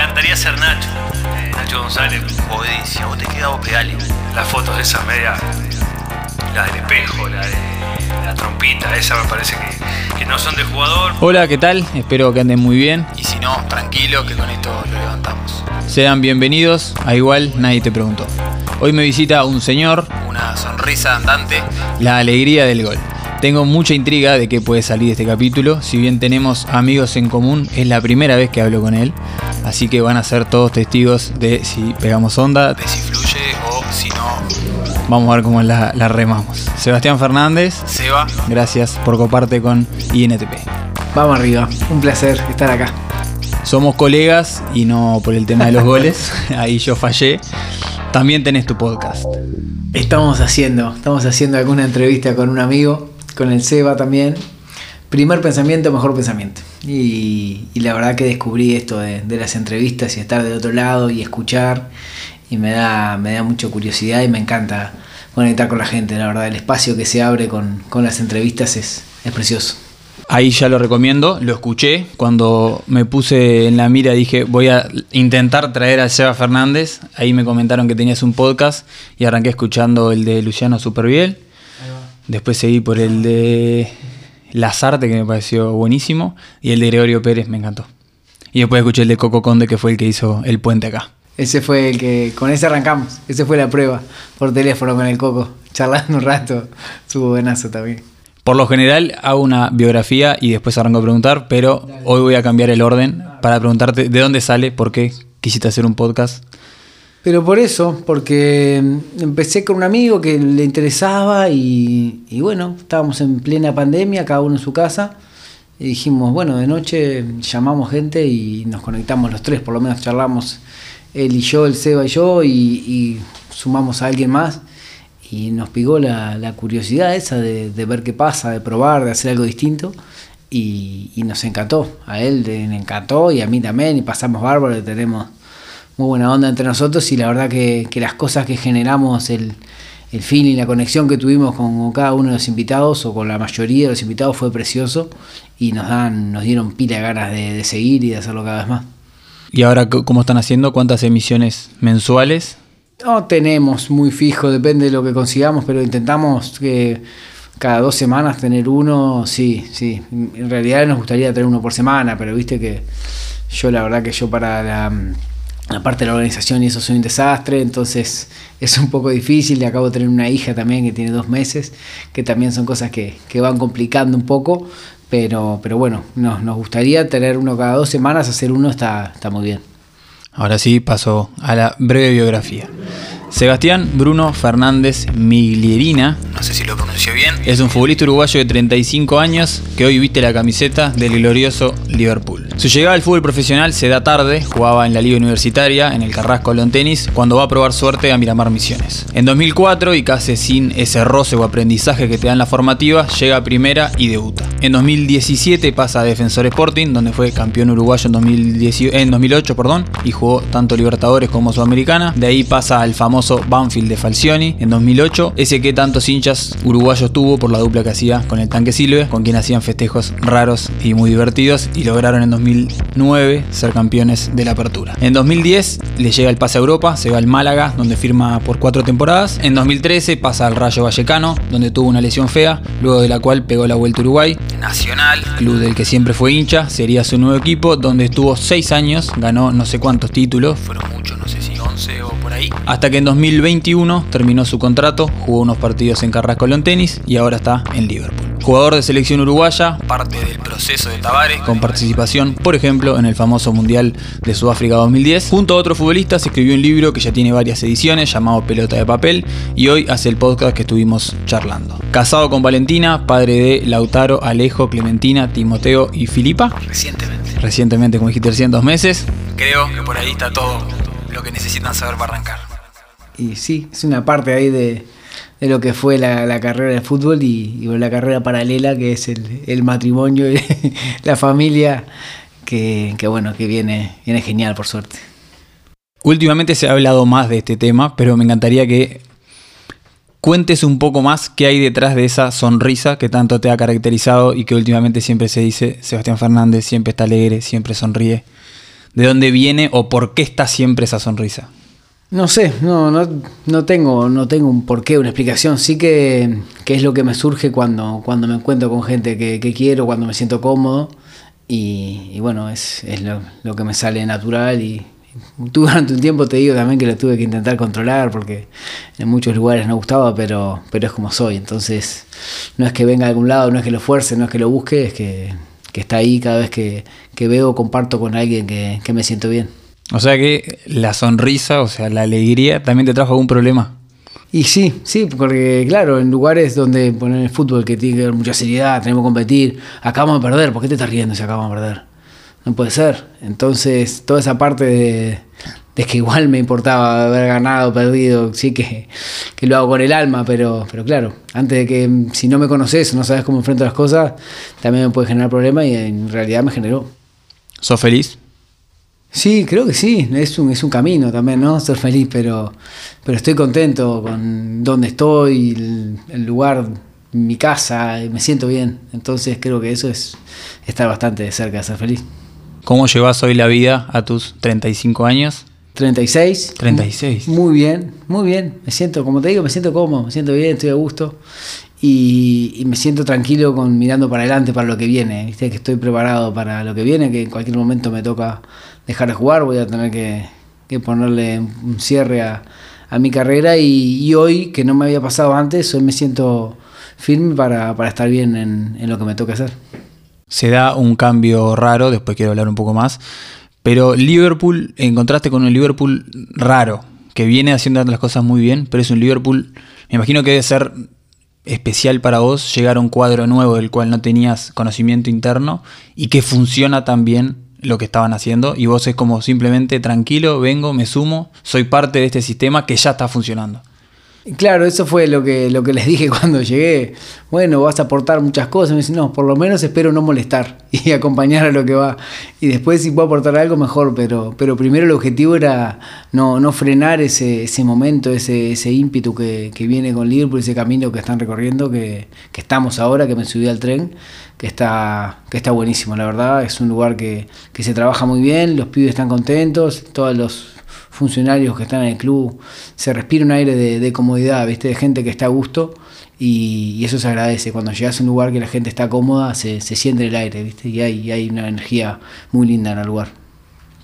encantaría ser Nacho. Nacho González, obedicia. Vos te quedas vos. Las fotos de esas medias, la del espejo, la de la trompita, esa me parece que no son de jugador. Hola, ¿qué tal? Espero que anden muy bien. Y si no, tranquilo que con esto lo levantamos. Sean bienvenidos a Igual Nadie Te Preguntó. Hoy me visita un señor, Una sonrisa andante. la alegría del gol. Tengo mucha intriga de qué puede salir de este capítulo. Si bien tenemos amigos en común, es la primera vez que hablo con él. Así que van a ser todos testigos de si pegamos onda. De si Vamos a ver cómo la, la remamos. Sebastián Fernández, se va. gracias por coparte con INTP. Vamos arriba, un placer estar acá. Somos colegas y no por el tema de los goles. Ahí yo fallé. También tenés tu podcast. Estamos haciendo, estamos haciendo alguna entrevista con un amigo, con el Seba también. Primer pensamiento, mejor pensamiento. Y, y la verdad que descubrí esto de, de las entrevistas y estar de otro lado y escuchar. Y me da, me da mucha curiosidad y me encanta conectar con la gente. La verdad, el espacio que se abre con, con las entrevistas es, es precioso. Ahí ya lo recomiendo, lo escuché. Cuando me puse en la mira dije, voy a intentar traer a Seba Fernández. Ahí me comentaron que tenías un podcast y arranqué escuchando el de Luciano Superviel. Después seguí por el de Lazarte, que me pareció buenísimo. Y el de Gregorio Pérez me encantó. Y después escuché el de Coco Conde, que fue el que hizo el puente acá. Ese fue el que, con ese arrancamos, ese fue la prueba, por teléfono con el Coco, charlando un rato, estuvo buenazo también. Por lo general hago una biografía y después arranco a preguntar, pero hoy voy a cambiar el orden para preguntarte de dónde sale, por qué quisiste hacer un podcast. Pero por eso, porque empecé con un amigo que le interesaba y, y bueno, estábamos en plena pandemia, cada uno en su casa, y dijimos, bueno, de noche llamamos gente y nos conectamos los tres, por lo menos charlamos él y yo, el Seba y yo, y, y sumamos a alguien más. Y nos pegó la, la curiosidad esa de, de ver qué pasa, de probar, de hacer algo distinto. Y, y nos encantó. A él le encantó y a mí también. Y pasamos bárbaro, y tenemos muy buena onda entre nosotros. Y la verdad que, que las cosas que generamos, el, el feeling, la conexión que tuvimos con, cada uno de los invitados o con la mayoría de los invitados fue precioso. Y nos, dan, nos dieron pila ganas de, de seguir y de hacerlo cada vez más. ¿Y ahora cómo están haciendo? ¿Cuántas emisiones mensuales? No tenemos muy fijo, depende de lo que consigamos, pero intentamos que cada dos semanas tener uno, sí, sí. En realidad nos gustaría tener uno por semana, pero viste que yo la verdad que yo para la, la parte de la organización y eso soy un desastre, entonces es un poco difícil y acabo de tener una hija también que tiene dos meses, que también son cosas que, que van complicando un poco, pero, pero bueno, nos, nos gustaría tener uno cada dos semanas, hacer uno está, está muy bien. Ahora sí, paso a la breve biografía. Sebastián Bruno Fernández Miglierina No sé si lo pronunció bien. es un futbolista uruguayo de 35 años que hoy viste la camiseta del glorioso Liverpool. Su llegada al fútbol profesional se da tarde, jugaba en la liga universitaria, en el Carrasco Lon Tenis, cuando va a probar suerte a Miramar Misiones. En 2004, y casi sin ese roce o aprendizaje que te dan la formativa, llega a primera y debuta. En 2017 pasa a Defensor Sporting, donde fue campeón uruguayo en, 2018 en 2008 perdón, y jugó tanto Libertadores como Sudamericana. De ahí pasa al famoso Banfield de Falcioni en 2008, ese que tantos hinchas uruguayos tuvo por la dupla que hacía con el tanque Silve, con quien hacían festejos raros y muy divertidos, y lograron en 2009 ser campeones de la apertura. En 2010 le llega el pase a Europa, se va al Málaga, donde firma por cuatro temporadas. En 2013 pasa al Rayo Vallecano, donde tuvo una lesión fea, luego de la cual pegó la vuelta a Uruguay, Nacional. club del que siempre fue hincha, sería su nuevo equipo, donde estuvo seis años, ganó no sé cuántos títulos, Fueron muchos, no sé si 11 o por ahí. hasta que en 2021 terminó su contrato, jugó unos partidos en Carrasco en tenis y ahora está en Liverpool. Jugador de selección uruguaya, Parte del proceso de Tavares. con participación, por ejemplo, en el famoso Mundial de Sudáfrica 2010. Junto a otros futbolistas escribió un libro que ya tiene varias ediciones llamado Pelota de Papel y hoy hace el podcast que estuvimos charlando. Casado con Valentina, padre de Lautaro, Alejo, Clementina, Timoteo y Filipa. Recientemente. Recientemente, como dijiste, recién dos meses. Creo que por ahí está todo lo que necesitan saber para arrancar. Y sí, es una parte ahí de, de lo que fue la, la carrera de fútbol y, y la carrera paralela que es el, el matrimonio y la familia que, que bueno, que viene, viene genial por suerte. Últimamente se ha hablado más de este tema, pero me encantaría que cuentes un poco más qué hay detrás de esa sonrisa que tanto te ha caracterizado y que últimamente siempre se dice, Sebastián Fernández siempre está alegre, siempre sonríe. ¿De dónde viene o por qué está siempre esa sonrisa? No sé, no, no, no tengo, no tengo un porqué, una explicación. Sí que, que es lo que me surge cuando, cuando me encuentro con gente que, quiero, cuando me siento cómodo. Y, y bueno, es, es lo, lo que me sale natural y, durante un tiempo te digo también que lo tuve que intentar controlar porque en muchos lugares no gustaba, pero, pero es como soy. Entonces, no es que venga de algún lado, no es que lo fuerce, no es que lo busque, es que, que está ahí cada vez que, que veo, comparto con alguien que, que, me siento bien. O sea que la sonrisa, o sea, la alegría, también te trajo algún problema. Y sí, sí, porque claro, en lugares donde ponen el fútbol que tiene que haber mucha seriedad, tenemos que competir, acabamos de perder, ¿por qué te estás riendo si acabamos de perder? no puede ser. Entonces, toda esa parte de, de, que igual me importaba haber ganado, perdido, sí que, que, lo hago con el alma, pero, pero claro, antes de que si no me conoces, no sabes cómo enfrento las cosas, también me puede generar problemas y en realidad me generó. ¿Sos feliz? Sí, creo que sí, es un, es un camino también, ¿no? Ser feliz, pero, pero estoy contento con dónde estoy, el, el lugar mi casa, me siento bien. Entonces creo que eso es estar bastante cerca de ser feliz. ¿Cómo llevas hoy la vida a tus 35 años? 36. 36. Muy bien, muy bien. Me siento, como te digo, me siento cómodo, me siento bien, estoy a gusto. Y, y, me siento tranquilo con mirando para adelante para lo que viene. Viste que estoy preparado para lo que viene, que en cualquier momento me toca dejar de jugar, voy a tener que, ponerle un cierre a, mi carrera. Y, hoy, que no me había pasado antes, hoy me siento firme para, estar bien en, en lo que me toca hacer se da un cambio raro, después quiero hablar un poco más, pero Liverpool, en contraste con un Liverpool raro, que viene haciendo las cosas muy bien, pero es un Liverpool, me imagino que debe ser especial para vos llegar a un cuadro nuevo del cual no tenías conocimiento interno y que funciona tan bien lo que estaban haciendo y vos es como simplemente tranquilo, vengo, me sumo, soy parte de este sistema que ya está funcionando. Claro, eso fue lo que, lo que les dije cuando llegué. Bueno, vas a aportar muchas cosas. Me dicen, no, por lo menos espero no molestar y acompañar a lo que va. Y después si puedo aportar algo mejor, pero, pero primero el objetivo era no, no frenar ese, ese momento, ese, ese ímpetu que, que viene con Liverpool, ese camino que están recorriendo, que, que estamos ahora, que me subí al tren, que está, que está buenísimo, la verdad. Es un lugar que, que se trabaja muy bien, los pibes están contentos, todos los funcionarios que están en el club, se respira un aire de, comodidad, ¿viste? de gente que está a gusto y, eso se agradece. Cuando llegas a un lugar que la gente está cómoda, se, se siente el aire ¿viste? Y, hay, hay una energía muy linda en el lugar.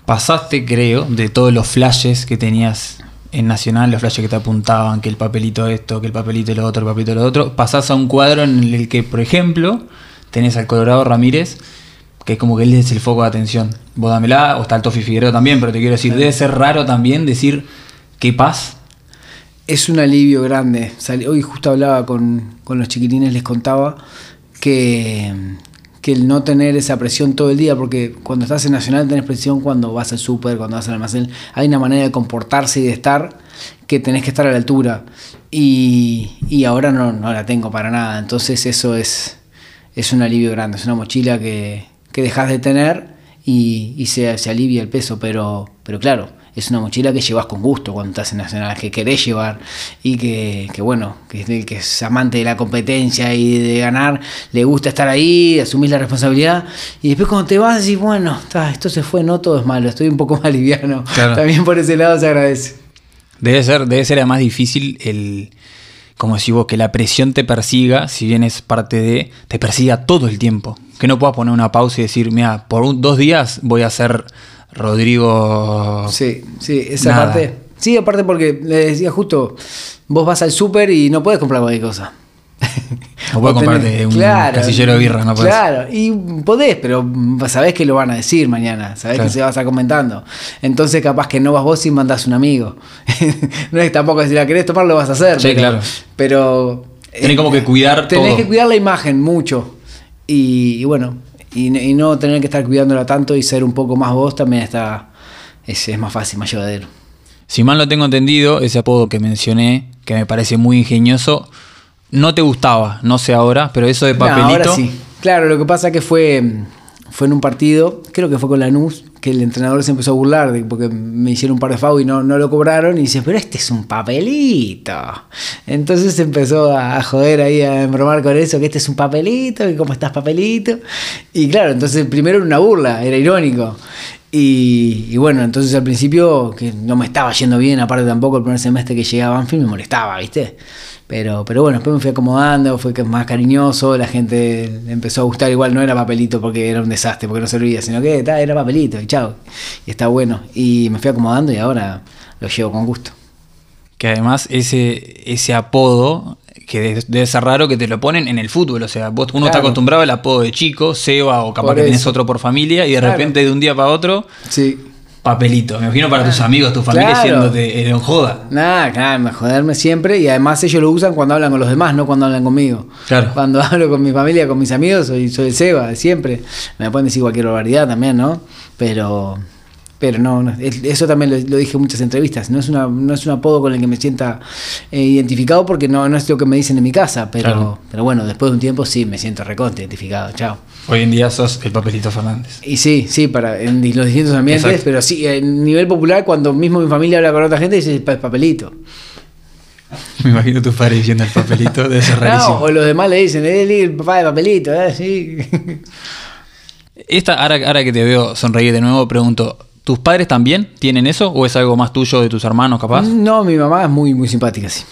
Pasaste, creo, de todos los flashes que tenías en Nacional, los flashes que te apuntaban, que el papelito esto, que el papelito lo otro, el papelito lo otro, pasás a un cuadro en el que, por ejemplo, tenés al Colorado Ramírez que es como que él es el foco de atención. Vos dámela, o está el Tofi Figueroa también, pero te quiero decir, debe ser raro también decir qué paz. Es un alivio grande. Hoy justo hablaba con, con los chiquitines, les contaba que, que, el no tener esa presión todo el día, porque cuando estás en Nacional tenés presión cuando vas al súper, cuando vas al almacén, hay una manera de comportarse y de estar que tenés que estar a la altura. Y, y ahora no, no la tengo para nada. Entonces eso es, es un alivio grande, es una mochila que, que dejas de tener y, y se, se, alivia el peso, pero, pero claro, es una mochila que llevas con gusto cuando estás en Nacional, que querés llevar y que, que bueno, que, que es amante de la competencia y de ganar, le gusta estar ahí, asumir la responsabilidad y después cuando te vas decís, bueno, está, esto se fue, no todo es malo, estoy un poco más liviano. Claro. También por ese lado se agradece. Debe ser, debe ser además difícil el como decís vos, que la presión te persiga, si bien es parte de, te persiga todo el tiempo. Que no puedas poner una pausa y decir, mira, por un, dos días voy a ser Rodrigo. Sí, sí, esa Nada. parte. Sí, aparte porque le decía justo, vos vas al súper y no puedes comprar cualquier cosa. No puedes comprarte un claro, casillero de birra, no podés. Claro, y podés, pero sabés que lo van a decir mañana, sabés claro. que se va a estar comentando. Entonces, capaz que no vas vos y mandás un amigo. no es tampoco si la querés tomar, lo vas a hacer. Sí, pero, claro. Pero. Tenés eh, como que cuidar Tenés todo. que cuidar la imagen mucho. Y, y bueno, y, y, no tener que estar cuidándola tanto y ser un poco más vos también está. Es, es más fácil, más llevadero. Si mal lo tengo entendido, ese apodo que mencioné, que me parece muy ingenioso no te gustaba, no sé ahora, pero eso de papelito. No, ahora sí. Claro, lo que pasa que fue fue en un partido, creo que fue con Lanús, que el entrenador se empezó a burlar de- porque me hicieron un par de FAU y no, no lo cobraron. Y dice, pero este es un papelito. Entonces se empezó a, joder ahí, a embromar con eso, que este es un papelito, que cómo estás papelito. Y claro, entonces primero era una burla, era irónico. Y, y bueno, entonces al principio, que no me estaba yendo bien, aparte tampoco el primer semestre que llegaba a Banfield me molestaba, ¿viste? Pero, pero bueno, después me fui acomodando, fue que más cariñoso, la gente empezó a gustar, igual no era papelito porque era un desastre, porque no servía, sino que ta, era papelito y chao, y está bueno. Y me fui acomodando y ahora lo llevo con gusto. Que además ese, ese apodo, que de- debe ser raro que te lo ponen en el fútbol. O sea, vos, uno está acostumbrado al apodo de chico, Seba, o capaz Por que tenés eso. otro por familia, y de Claro. repente de un día para otro, Sí. Papelito. Me imagino para tus amigos, tu familia Claro. diciéndote, eh, joda. Nada, me joderme siempre y además ellos lo usan cuando hablan con los demás, no cuando hablan conmigo. Claro. Cuando hablo con mi familia, con mis amigos, soy, soy el Seba, siempre. Me pueden decir cualquier barbaridad también, ¿no? Pero, pero no, no, es- eso también lo, lo dije en muchas entrevistas. No es, una, no es un apodo con el que me sienta eh, identificado porque no, no es lo que me dicen en mi casa, pero, Claro. pero bueno, después de un tiempo sí me siento recontra identificado, chao. Hoy en día sos el papelito Fernández. Y sí, sí, para en los distintos ambientes, Exacto. pero sí, en nivel popular, cuando mismo mi familia habla con otra gente, dice "Pa- papelito. Me imagino tus padres diciendo el papelito, debe ser No, rarísimo. o los demás le dicen, es el papá de papelito, ¿eh? Sí. Esta, ahora, ahora que te veo sonreír de nuevo, pregunto, ¿tus padres también tienen eso? ¿O es algo más tuyo de tus hermanos, capaz? No, mi mamá es muy, muy simpática, sí.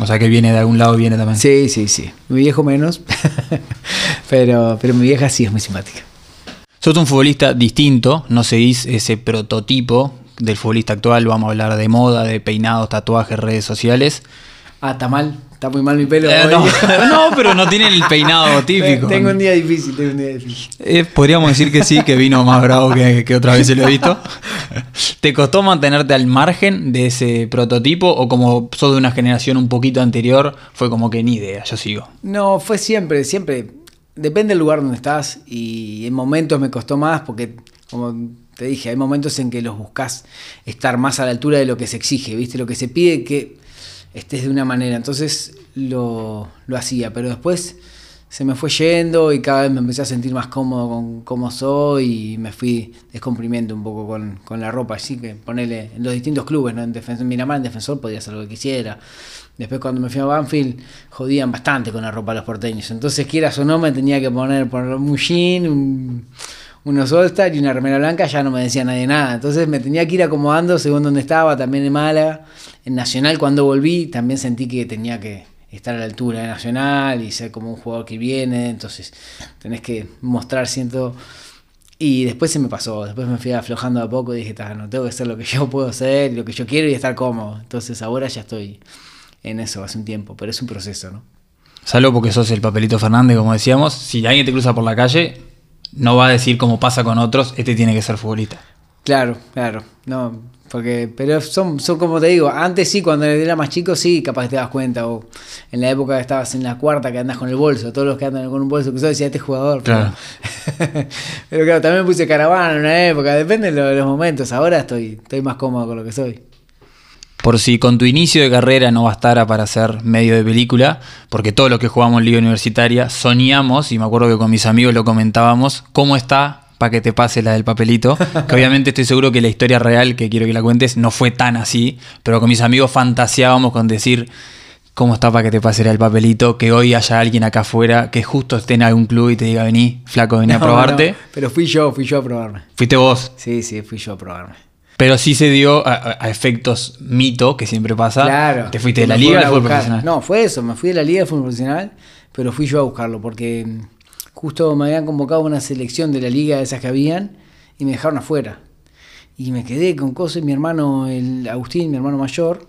O sea que viene de algún lado, viene también. Sí, sí, sí. Mi viejo menos, pero, pero mi vieja sí es muy simpática. Sos un futbolista distinto, no seguís ese prototipo del futbolista actual, vamos a hablar de moda, de peinados, tatuajes, redes sociales. Ah, está muy mal mi pelo. Eh, no, no, pero no tienen el peinado típico. Tengo un día difícil, tengo un día difícil. Eh, podríamos decir que sí, que vino más bravo que, que otra vez se lo he visto. ¿Te costó mantenerte al margen de ese prototipo o como sos de una generación un poquito anterior, fue como que ni idea, yo sigo? No, fue siempre, siempre. Depende del lugar donde estás y en momentos me costó más porque, como te dije, hay momentos en que los buscas estar más a la altura de lo que se exige, ¿viste? Lo que se pide que estés de una manera. Entonces lo, lo hacía, pero después se me fue yendo y cada vez me empecé a sentir más cómodo con cómo soy y me fui descomprimiendo un poco con, con la ropa. Así que ponerle en los distintos clubes, ¿no? En Defen- Miramar, en Defensor podía hacer lo que quisiera. Después cuando me fui a Banfield jodían bastante con la ropa los porteños. Entonces quieras o no me tenía que poner, poner un jean, un, unos all y una remera blanca, ya no me decía nadie nada. Entonces me tenía que ir acomodando según donde estaba, también en Málaga. En Nacional cuando volví también sentí que tenía que estar a la altura de Nacional y ser como un jugador que viene. Entonces tenés que mostrar, siento... Y después se me pasó, después me fui aflojando a poco y dije, "Ta, no, tengo que hacer lo que yo puedo hacer, lo que yo quiero y estar cómodo. Entonces ahora ya estoy en eso hace un tiempo, pero es un proceso, ¿no? Salvo porque sos el papelito Fernández, como decíamos, si alguien te cruza por la calle, no va a decir como pasa con otros, este tiene que ser futbolista. Claro, claro, no, porque, pero son, son como te digo, antes sí, cuando era más chico, sí, capaz te das cuenta, o en la época que estabas en la cuarta que andas con el bolso, todos los que andan con un bolso, que yo decía, este jugador. Claro. pero claro, también puse caravana en una época, depende de los momentos, ahora estoy, estoy más cómodo con lo que soy. Por si con tu inicio de carrera no bastara para ser medio de película, porque todos los que jugamos en Liga Universitaria soñamos, y me acuerdo que con mis amigos lo comentábamos, cómo está para que te pase la del papelito. Que obviamente estoy seguro que la historia real que quiero que la cuentes no fue tan así, pero con mis amigos fantaseábamos con decir cómo está para que te pase la del papelito, que hoy haya alguien acá afuera que justo esté en algún club y te diga, vení, flaco, vení a probarte. no, pero fui yo, fui yo a probarme. Fuiste vos. Sí, sí, fui yo a probarme. Pero sí se dio a, efectos mito, que siempre pasa. Claro. Te fuiste de la liga al fútbol profesional. No, fue eso, me fui de la liga de fútbol profesional, pero fui yo a buscarlo porque mm, justo me habían convocado una selección de la liga de esas que habían y me dejaron afuera. Y me quedé con cosas mi hermano, el Agustín, mi hermano mayor,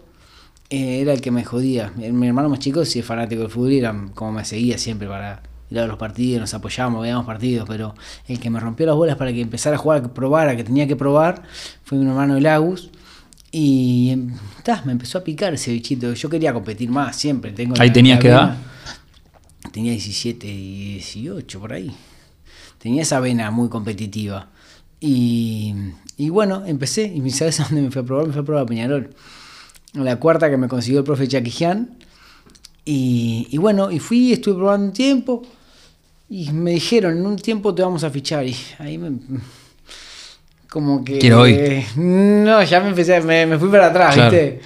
eh, era el que me jodía. Mi mi hermano más chico sí es fanático del fútbol y era como me seguía siempre para ir a los partidos, nos apoyábamos, veíamos partidos, pero el que me rompió las bolas para que empezara a jugar, que probara, que tenía que probar, fue mi hermano el Agus. Y em, ta, me empezó a picar ese bichito. Yo quería competir más siempre. Tengo Ahí tenías edad? vena- Tenía 17 y 18 por ahí. Tenía esa vena muy competitiva. Y, y bueno, empecé. Y ¿sabes a dónde me fui a probar? Me fui a probar a Peñarol. La cuarta que me consiguió el profe Chaquijian. Y, y bueno, y fui, estuve probando un tiempo. Y me dijeron, en un tiempo te vamos a fichar. Y ahí me. Como que. Quiero hoy. No, ya me empecé, me, me fui para atrás, Claro. ¿viste?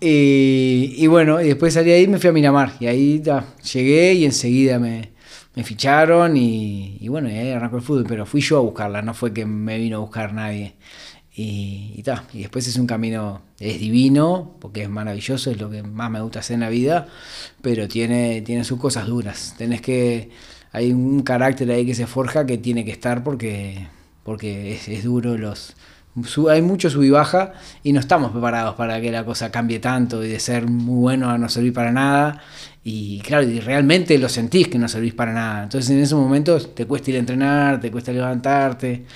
Y, y bueno, y después salí ahí y me fui a Miramar. Y ahí ta, llegué y enseguida me, me ficharon y, y bueno, y ahí arrancó el fútbol. Pero fui yo a buscarla, no fue que me vino a buscar nadie. Y, ta, y después es un camino, es divino, porque es maravilloso, es lo que más me gusta hacer en la vida, pero tiene, tiene sus cosas duras. Tenés que, hay un carácter ahí que se forja que tiene que estar porque, porque es, es duro los... hay mucho sub y baja y no estamos preparados para que la cosa cambie tanto y de ser muy bueno a no servir para nada. Y claro, y realmente lo sentís que no servís para nada. Entonces en esos momentos te cuesta ir a entrenar, te cuesta levantarte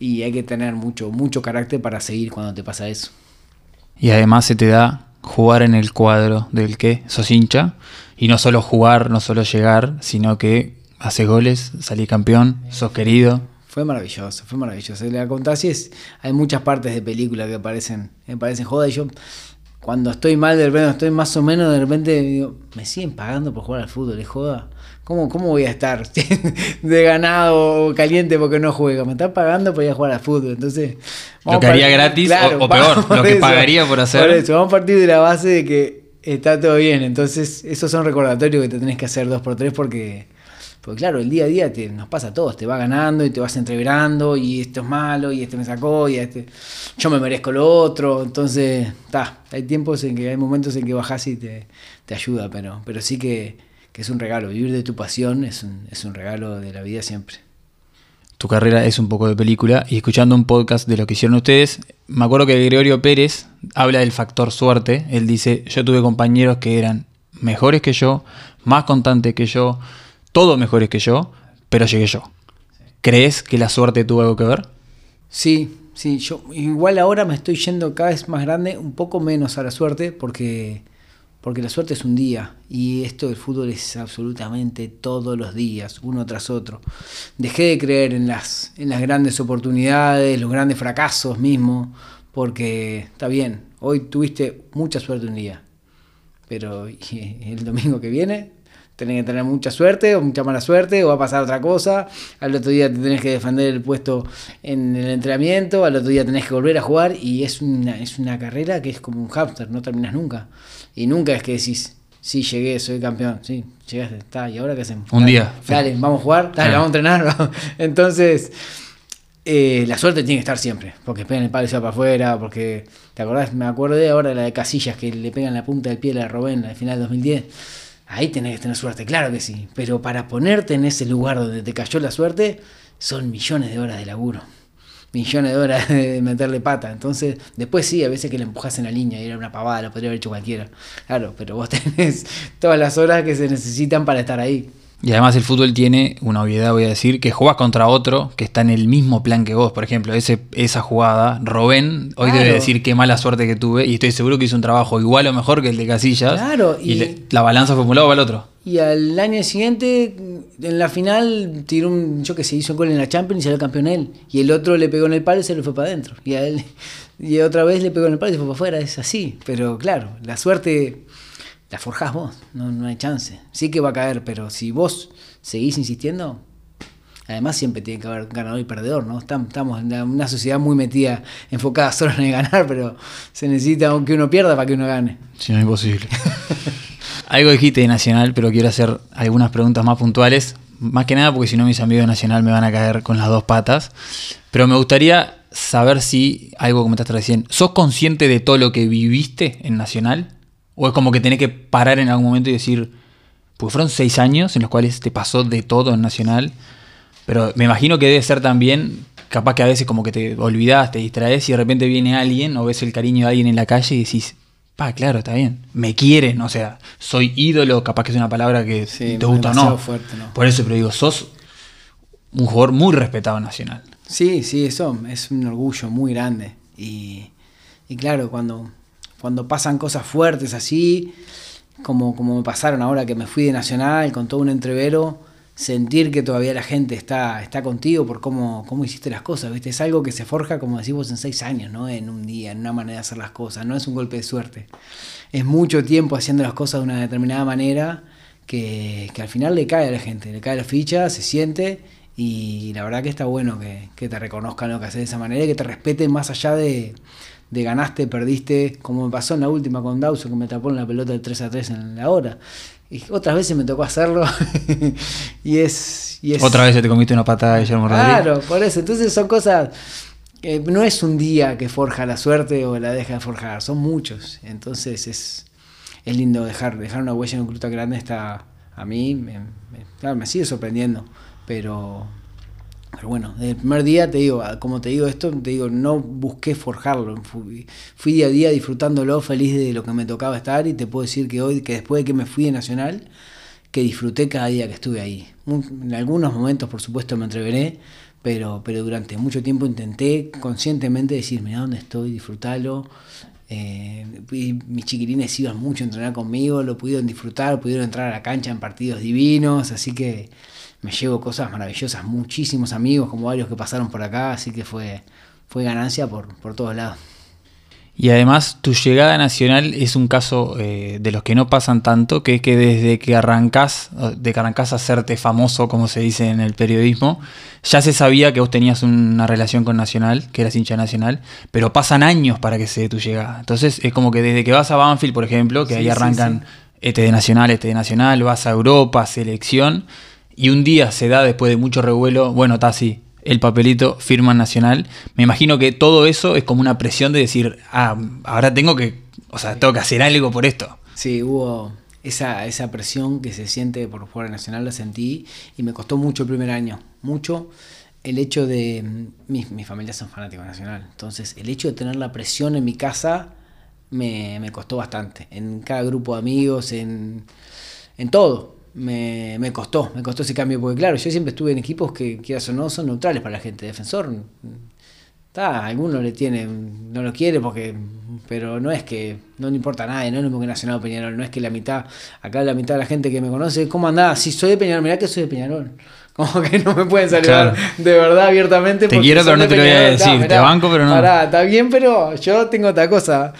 y hay que tener mucho, mucho carácter para seguir cuando te pasa eso. Y además se te da jugar en el cuadro del que sos hincha. Y no solo jugar, no solo llegar, sino que haces goles, salís campeón, sos querido. Fue maravilloso, fue maravilloso. La contás es, hay muchas partes de película que parecen, me parecen joda y yo cuando estoy mal de repente, estoy más o menos de repente digo, me siguen pagando por jugar al fútbol, es joda. ¿Cómo, ¿Cómo voy a estar de ganado o caliente porque no juego? Me están pagando por ir a jugar al fútbol. Entonces, Lo que a haría gratis o- o peor, lo que pagaría por hacer. Por eso, vamos a partir de la base de que está todo bien. Entonces, esos son recordatorios que te tenés que hacer dos por tres porque, porque claro, el día a día te, nos pasa a todos. Te va ganando y te vas entreverando y esto es malo y este me sacó y este yo me merezco lo otro. Entonces, está. Hay tiempos en que hay momentos en que bajás y te, te ayuda, pero, pero sí que, que es un regalo. Vivir de tu pasión es un, es un regalo de la vida siempre. Tu carrera es un poco de película. Y escuchando un podcast de lo que hicieron ustedes, me acuerdo que Gregorio Pérez habla del factor suerte. Él dice, yo tuve compañeros que eran mejores que yo, más constantes que yo, todos mejores que yo, pero llegué yo. ¿Crees que la suerte tuvo algo que ver? Sí, sí, yo igual ahora me estoy yendo cada vez más grande, un poco menos a la suerte, porque, porque la suerte es un día y esto del fútbol es absolutamente todos los días, uno tras otro. Dejé de creer en las, en las grandes oportunidades, los grandes fracasos mismo, porque está bien, hoy tuviste mucha suerte un día, pero el domingo que viene tenés que tener mucha suerte o mucha mala suerte o va a pasar otra cosa. Al otro día te tenés que defender el puesto en el entrenamiento, al otro día tenés que volver a jugar y es una, es una carrera que es como un hámster, no terminas nunca. Y nunca es que decís, sí, llegué, soy campeón, sí, llegaste, está, ¿y ahora qué hacemos? Un Dale, día. Dale, vamos a jugar, dale, Claro. vamos a entrenar. vamos. Entonces, eh, la suerte tiene que estar siempre, porque pegan el palo y se va para afuera, porque, ¿te acordás? Me acordé ahora de la de Casillas, que le pegan la punta del pie a la Robén al final del 2010. Ahí tenés que tener suerte, claro que sí, pero para ponerte en ese lugar donde te cayó la suerte, son millones de horas de laburo, millones de horas de meterle pata. Entonces, después sí, a veces que le empujas en la línea y era una pavada, lo podría haber hecho cualquiera. Claro, pero vos tenés todas las horas que se necesitan para estar ahí. Y además el fútbol tiene una obviedad, voy a decir, que jugás contra otro que está en el mismo plan que vos. Por ejemplo, ese, esa jugada, Robén hoy debe Claro. decir qué mala suerte que tuve y estoy seguro que hizo un trabajo igual o mejor que el de Casillas. Claro, y, y- le- la balanza fue para un lado o para el otro. Y al año siguiente, en la final, tiró un, yo que sé, hizo un gol en la Champions y salió campeón él. Y el otro le pegó en el palo y se le fue para adentro. Y a él, y otra vez le pegó en el palo y se fue para afuera. Es así. Pero claro, la suerte la forjás vos. No, no hay chance. Sí que va a caer, pero si vos seguís insistiendo, además siempre tiene que haber ganador y perdedor, ¿no? Estam- Estamos en una sociedad muy metida, enfocada solo en el ganar, pero se necesita que uno pierda para que uno gane. Si no es imposible. Algo dijiste de Nacional, pero quiero hacer algunas preguntas más puntuales. Más que nada porque si no mis amigos de Nacional me van a caer con las dos patas. Pero me gustaría saber si, algo comentaste recién, ¿sos consciente de todo lo que viviste en Nacional? ¿O es como que tenés que parar en algún momento y decir, pues fueron seis años en los cuales te pasó de todo en Nacional? Pero me imagino que debe ser también, capaz que a veces como que te olvidás, te distraes y de repente viene alguien o ves el cariño de alguien en la calle y decís, pa, claro, está bien, me quieren, o sea, soy ídolo, capaz que es una palabra que Sí, te gusta o demasiado no. fuerte, ¿no? Por eso, pero digo, sos un jugador muy respetado en Nacional. Sí, sí, eso es un orgullo muy grande. Y, y claro, cuando, cuando pasan cosas fuertes así, como, como me pasaron ahora que me fui de Nacional con todo un entrevero, sentir que todavía la gente está, está contigo por cómo, cómo hiciste las cosas, ¿viste? Es algo que se forja, como decimos, en seis años, ¿no? En un día, en una manera de hacer las cosas, no es un golpe de suerte. Es mucho tiempo haciendo las cosas de una determinada manera que, que al final le cae a la gente, le cae la ficha, se siente y la verdad que está bueno que, que te reconozcan lo que haces de esa manera y que te respeten más allá de, de ganaste, perdiste, como me pasó en la última con Dawson que me tapó en la pelota del 3 a 3 en la hora. Y otras veces me tocó hacerlo y, es, y es... Otra vez te comiste una patada de Guillermo Rodríguez. Claro, por eso. Entonces son cosas... que no es un día que forja la suerte o la deja de forjar, son muchos. Entonces es, es lindo dejar, dejar una huella en un club tan grande. Está, a mí, me, me- claro, me sigue sorprendiendo. Pero, pero bueno, desde el primer día te digo, como te digo esto, te digo, no busqué forjarlo. Fui, día a día disfrutándolo, feliz de lo que me tocaba estar. Y te puedo decir que hoy, que después de que me fui de Nacional, que disfruté cada día que estuve ahí. En algunos momentos, por supuesto, me entreveré, pero, pero durante mucho tiempo intenté conscientemente decir, mira dónde estoy, disfrútalo. Eh, y mis chiquilines iban mucho a entrenar conmigo, lo pudieron disfrutar, pudieron entrar a la cancha en partidos divinos, así que me llevo cosas maravillosas, muchísimos amigos, como varios que pasaron por acá, así que fue, fue ganancia por, por todos lados. Y además tu llegada Nacional es un caso eh, de los que no pasan tanto, que es que desde que arrancás, de que arrancás a hacerte famoso, como se dice en el periodismo, ya se sabía que vos tenías una relación con Nacional, que eras hincha Nacional, pero pasan años para que se dé tu llegada. Entonces es como que desde que vas a Banfield, por ejemplo, que Sí, ahí sí, arrancan este de Nacional, este de Nacional, vas a Europa, selección, y un día se da después de mucho revuelo, bueno, está así, el papelito, firma Nacional. Me imagino que todo eso es como una presión de decir, ah, ahora tengo que, o sea, tengo que hacer algo por esto. Sí, hubo esa, esa presión que se siente por jugar Nacional, la sentí y me costó mucho el primer año, mucho el hecho de, mis, mis familias son fanáticos Nacional, entonces el hecho de tener la presión en mi casa me, me costó bastante, en cada grupo de amigos, en, en todo. Me, me costó, me costó ese cambio, porque claro, yo siempre estuve en equipos que, quieras o no, son neutrales para la gente. Defensor, Está, alguno le tiene, no lo quiere porque, pero no es que, no le importa a nadie, no es lo mismo que Nacional Peñarol, no es que la mitad, acá la mitad de la gente que me conoce, ¿cómo andás? Si soy de Peñarol, mirá que soy de Peñarol. Como que no me pueden saludar Claro. de verdad abiertamente. Te quiero, pero no te lo voy a decir, te banco, pero no. Pará, está bien, pero yo tengo otra cosa.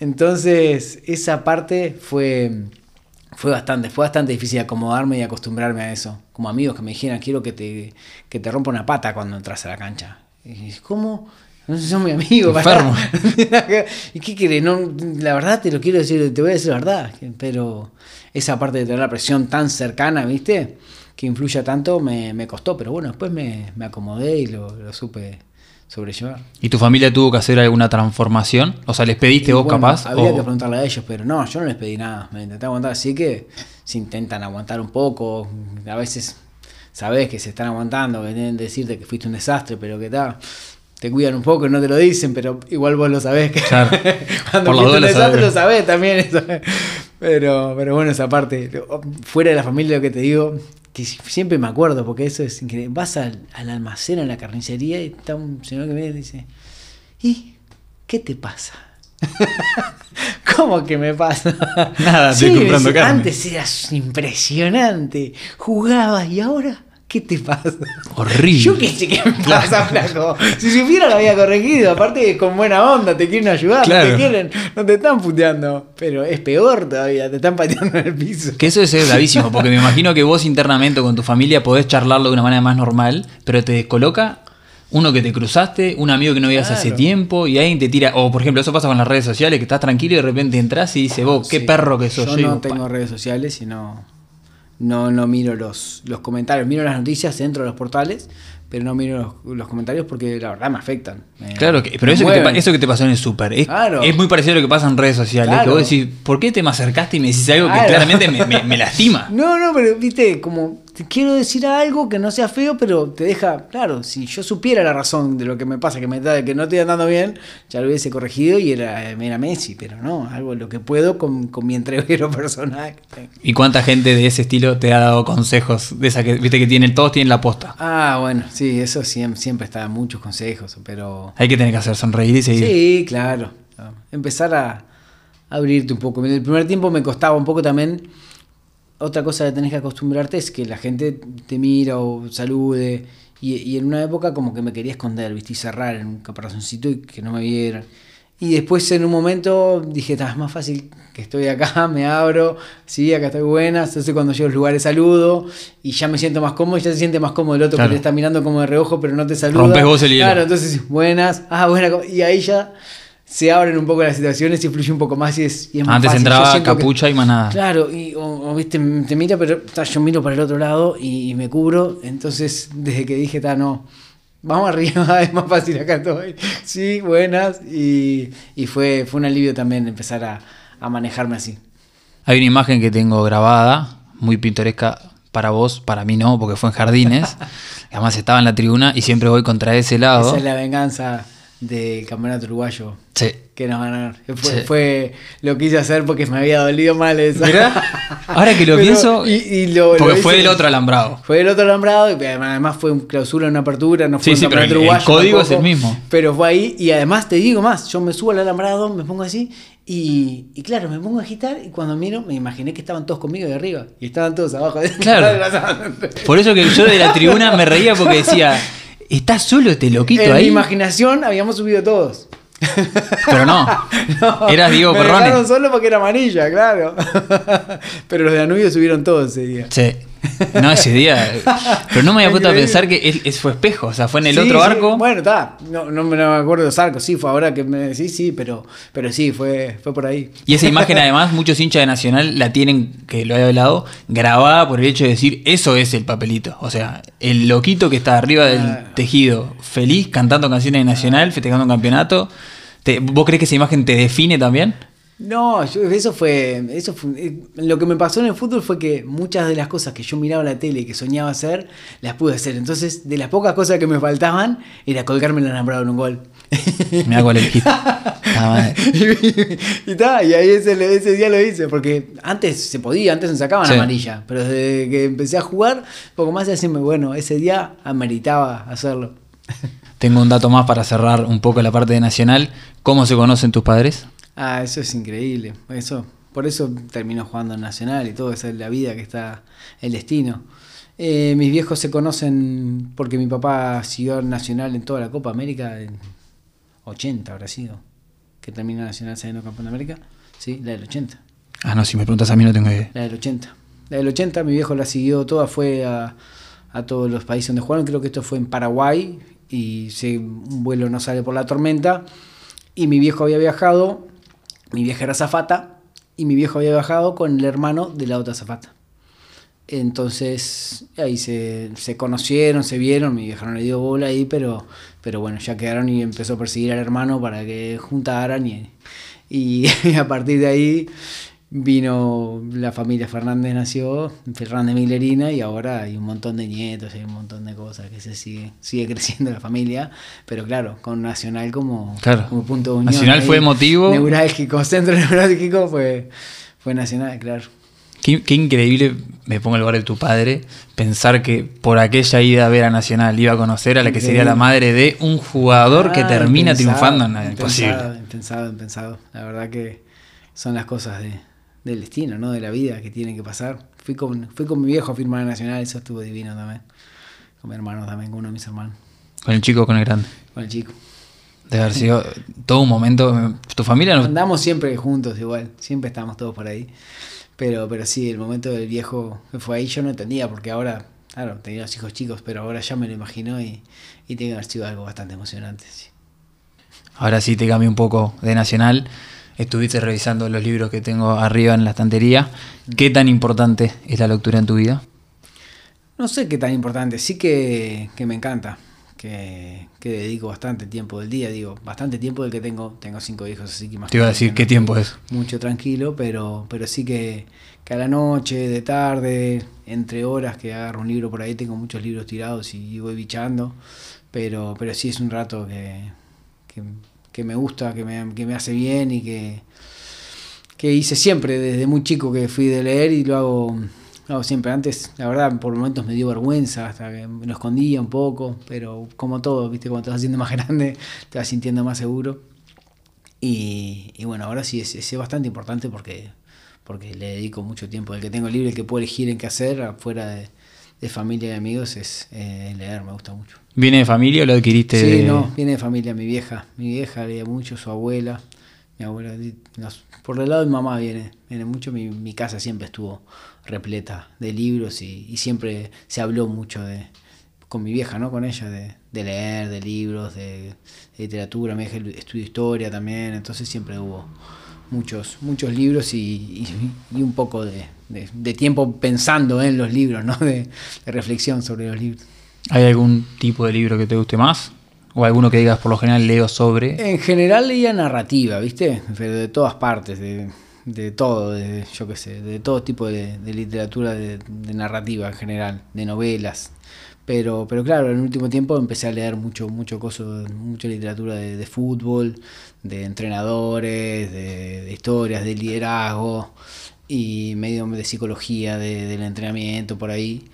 Entonces, esa parte fue, fue bastante, fue bastante difícil acomodarme y acostumbrarme a eso. Como amigos que me dijeran, quiero que te, que te rompa una pata cuando entras a la cancha. Y dije, ¿cómo? No sé si son mi amigo. Enfermo. ¿Y qué querés? No, la verdad te lo quiero decir, te voy a decir la verdad. Pero esa parte de tener la presión tan cercana, ¿viste? Que influya tanto, me, me costó. Pero bueno, después me, me acomodé y lo, lo supe sobrellevar. ¿Y tu familia tuvo que hacer alguna transformación? O sea, ¿les pediste Y vos bueno, capaz? Habría o- que preguntarle a ellos, pero no, yo no les pedí nada. Me intenté aguantar, así que se intentan aguantar un poco. A veces sabes que se están aguantando, que que decirte que fuiste un desastre, pero que tal. Te cuidan un poco y no te lo dicen, pero igual vos lo sabés. Que Claro. Cuando Por fuiste un desastre lo sabés también. eso. Pero, pero bueno, esa parte. Fuera de la familia, lo que te digo, que siempre me acuerdo, porque eso es increíble. Vas al, al almacén, a la carnicería, y está un señor que viene y dice: ¿Y qué te pasa? ¿Cómo que me pasa? Nada, estoy comprando carne. Antes eras impresionante, jugabas y ahora, ¿qué te pasa? Horrible. Yo qué sé qué me pasa, flaco. Si supiera lo había corregido, aparte con buena onda, te quieren ayudar, Claro. te quieren, no te están puteando. Pero es peor todavía, te están pateando en el piso. Que eso es gravísimo, porque me imagino que vos internamente con tu familia podés charlarlo de una manera más normal, pero te descoloca uno que te cruzaste, un amigo que no veías hace tiempo, y alguien te tira. O por ejemplo, eso pasa con las redes sociales, que estás tranquilo y de repente entras y dices, vos, qué Sí. perro que sos. Yo digo, no tengo redes sociales y no, no, no miro los, los comentarios. Miro las noticias dentro de los portales, pero no miro los, los comentarios porque la verdad me afectan. Me- Claro, que, pero eso que, te, eso que te pasó en el súper es, Claro. es muy parecido a lo que pasa en redes sociales. Que Claro. vos decís, ¿por qué te me acercaste y me decís algo que claramente me, me- me lastima? No, no, pero viste, como te quiero decir algo que no sea feo, pero te deja, claro, si yo supiera la razón de lo que me pasa, que me que no estoy andando bien, ya lo hubiese corregido y era, era Messi, pero no, algo lo que puedo con, con mi entrevero personal. ¿Y cuánta gente de ese estilo te ha dado consejos de esa que, viste que tienen, todos tienen la posta? Ah, bueno, sí, eso siempre, siempre está, muchos consejos, pero... Hay que tener que hacer sonreír y seguir. Sí, claro. Empezar a, a abrirte un poco. En el primer tiempo me costaba un poco también. Otra cosa que tenés que acostumbrarte es que la gente te mira o salude. Y, y en una época como que me quería esconder, ¿viste? Y cerrar en un caparazoncito y que no me vieran. Y después en un momento dije, "Ta, es más fácil que estoy acá, me abro, sí, acá estoy buena. Entonces cuando llego a los lugares saludo y ya me siento más cómodo, ya se siente más cómodo el otro Claro. que te está mirando como de reojo, pero no te saluda. Rompes vos el hielo. Claro, entonces buenas, ah, buena. Y ahí ya se abren un poco las situaciones y fluye un poco más y es, y es más Antes entraba que- capucha y más nada. Claro, y, o, o, viste, te mira, pero ta, yo miro para el otro lado y, y me cubro. Entonces, desde que dije, ta, no, vamos arriba, es más fácil acá estoy. Sí, buenas. Y, y fue, fue un alivio también empezar a, a manejarme así. Hay una imagen que tengo grabada, muy pintoresca para vos, para mí no, porque fue en Jardines. Además estaba en la tribuna y siempre voy contra ese lado. Esa es la venganza del campeonato uruguayo Sí. que nos ganaron. Fue, Sí. fue- lo quise hacer porque me había dolido mal eso. Mirá, ahora que lo Pero- pienso, y- y lo- lo porque fue del otro alambrado. Fue del otro alambrado y además fue un clausura, una apertura, no fue Sí, un sí, pero campeonato el- el uruguayo código es el mismo. Pero fue ahí y además te digo más, yo me subo al alambrado, me pongo así y, y claro, me pongo a agitar y cuando miro me imaginé que estaban todos conmigo de arriba y estaban todos abajo. Claro. Por eso que yo de la tribuna me reía porque decía, ¿está solo este loquito en mi ahí? imaginación habíamos subido todos. Pero no, No, eras Diego me Perrone. solo porque era amarilla, claro. Pero los de Danubio subieron todos ese día. Sí. No, ese día. Pero no me había puesto a pensar que él fue espejo. O sea, fue en el Sí, otro sí, arco. Bueno, está. No, no me no me acuerdo de los arcos. Sí, fue ahora que me decís, sí, pero, pero sí, fue, fue por ahí. Y esa imagen, además, muchos hinchas de Nacional la tienen, que lo he hablado, grabada por el hecho de decir, eso es el papelito. O sea, el loquito que está arriba del Ah. tejido, feliz, cantando canciones de Nacional, festejando un campeonato. Te- ¿Vos crees que esa imagen te define también? No, yo- eso fue, eso fue, eh, lo que me pasó en el fútbol fue que muchas de las cosas que yo miraba en la tele y que soñaba hacer, las pude hacer. Entonces, de las pocas cosas que me faltaban, era colgarme el alambrado en un gol. Cuál elegiste. La madre. y, y, ta, y ahí ese, ese día lo hice, porque antes se podía, antes me sacaban Sí. amarilla, pero desde que empecé a jugar, poco más de decirme, bueno, ese día ameritaba hacerlo. Tengo un dato más para cerrar un poco la parte de Nacional. ¿Cómo se conocen tus padres? Ah, eso es increíble. Eso, por eso terminó jugando en Nacional y todo, esa es la vida que está, el destino. Eh, mis viejos se conocen porque mi papá siguió Nacional en toda la Copa América, en 80 habrá sido, que terminó Nacional saliendo campeón de América. Sí, la del 80. Ah, no, si me preguntas a mí no tengo idea. La del 80. La del 80, mi viejo la siguió toda, fue a, a todos los países donde jugaron. Creo que esto fue en Paraguay y se, un vuelo no sale por la tormenta. Y mi viejo había viajado, mi vieja era zafata, y mi viejo había viajado con el hermano de la otra zafata. Entonces ahí se, se conocieron, se vieron, mi vieja no le dio bola ahí, pero, pero bueno, ya quedaron y empezó a perseguir al hermano para que juntaran y, y a partir de ahí vino la familia Fernández nació, Fernández Miglerina y ahora hay un montón de nietos, hay un montón de cosas que se sigue, sigue creciendo la familia, pero claro, con Nacional como, Claro. como punto de unión. Nacional fue emotivo. Neurálgico, centro neurálgico fue, fue Nacional, claro. Qué, qué increíble, me pongo en el lugar de tu padre, pensar que por aquella ida a ver a Nacional iba a conocer a la que sería la madre de un jugador que Ah, termina impensado, triunfando en la impensado. Impensado, impensado. La verdad que son las cosas de, del destino, ¿no? De la vida que tienen que pasar. Fui con, fui con mi viejo a firmar a Nacional, eso estuvo divino también. Con mi hermano también, con uno de mis hermanos, Con el chico o con el grande. con el chico. De haber sido todo un momento. Tu familia no. Andamos siempre juntos igual, siempre estamos todos por ahí. Pero, pero sí, el momento del viejo que fue ahí yo no entendía, porque ahora, claro, tenía los hijos chicos, pero ahora ya me lo imagino y, y tiene que haber sido algo bastante emocionante. sí. Ahora sí te cambio un poco de Nacional. Estuviste revisando los libros que tengo arriba en la estantería. ¿Qué tan importante es la lectura en tu vida? No sé qué tan importante, sí que, que me encanta, que, que dedico bastante tiempo del día, digo, bastante tiempo del que tengo, tengo cinco hijos, así que Te iba a decir qué tiempo es. Mucho tranquilo, pero, pero sí que, que a la noche, de tarde, entre horas que agarro un libro por ahí, tengo muchos libros tirados y voy bichando, pero, pero sí es un rato que, que, me gusta, que me, que me hace bien y que, que hice siempre, desde muy chico que fui de leer y lo hago, lo hago siempre. Antes, la verdad, por momentos me dio vergüenza, hasta que me lo escondía un poco, pero como todo, viste, cuando te vas haciendo más grande, te vas sintiendo más seguro. Y, y bueno, ahora sí es, es bastante importante porque, porque le dedico mucho tiempo. El que tengo libre, el que puedo elegir en qué hacer, afuera de, de familia y amigos es eh, leer, me gusta mucho. ¿Viene de familia o lo adquiriste Sí, de.? no, viene de familia, mi vieja. Mi vieja leía mucho, su abuela. Mi abuela, por el lado de mi mamá viene, viene mucho. Mi, mi casa siempre estuvo repleta de libros y, y siempre se habló mucho de, con mi vieja, ¿no? Con ella, de, de leer, de libros, de, de literatura. Mi vieja estudió historia también, entonces siempre hubo muchos, muchos libros y, y- y un poco de, de- de tiempo pensando en los libros, ¿no? De, de reflexión sobre los libros. ¿Hay algún tipo de libro que te guste más? ¿O alguno que digas por lo general leo sobre? En general leía narrativa, ¿viste? Pero de todas partes, de, todo, de, yo qué sé, de todo tipo de, literatura de narrativa en general, de novelas. Pero, pero claro, en el último tiempo empecé a leer mucho, mucho coso, mucha literatura de, de fútbol, de entrenadores, de, de historias, de liderazgo y medio de psicología, de- del entrenamiento por ahí.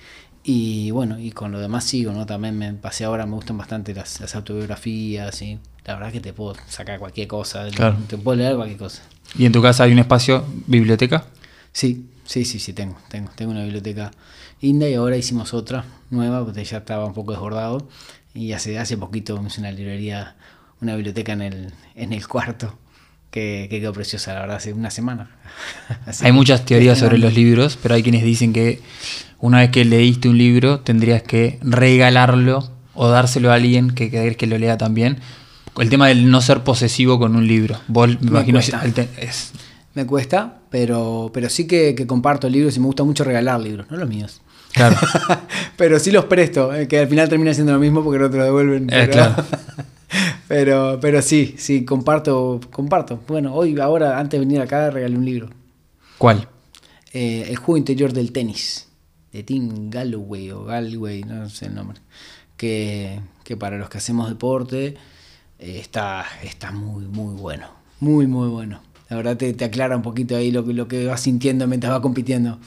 Y bueno, y con lo demás sigo, ¿no? También me pasé ahora, me gustan bastante las, las autobiografías, y la verdad que te puedo sacar cualquier cosa, Claro. te puedo leer cualquier cosa. ¿Y en tu casa hay un espacio biblioteca? Sí, sí, sí, sí, tengo, tengo, tengo una biblioteca linda y ahora hicimos otra nueva, porque ya estaba un poco desbordado. Y hace, hace poquito hice una librería, una biblioteca en el, en el cuarto, que, que quedó preciosa, la verdad, hace una semana. Así Hay muchas teorías estoy sobre los libros, pero hay quienes dicen que una vez que leíste un libro tendrías que regalarlo o dárselo a alguien que querés que lo lea también. El tema del no ser posesivo con un libro. Vos, me Me imagino, cuesta. el te- es- Me cuesta, pero, pero sí que, que comparto libros y me gusta mucho regalar libros, no los míos. Claro. pero sí los presto, eh, que al final termina siendo lo mismo porque no te lo devuelven. Eh, pero, claro. pero, pero sí, sí, comparto, comparto. Bueno, hoy, ahora, antes de venir acá, regalé un libro. ¿Cuál? Eh, el juego interior del tenis, de Tim Galloway o Galway, no sé el nombre. Que, que para los que hacemos deporte eh, está, está muy, muy bueno. Muy, muy bueno. La verdad te, te aclara un poquito ahí lo, que- lo que vas sintiendo mientras vas compitiendo.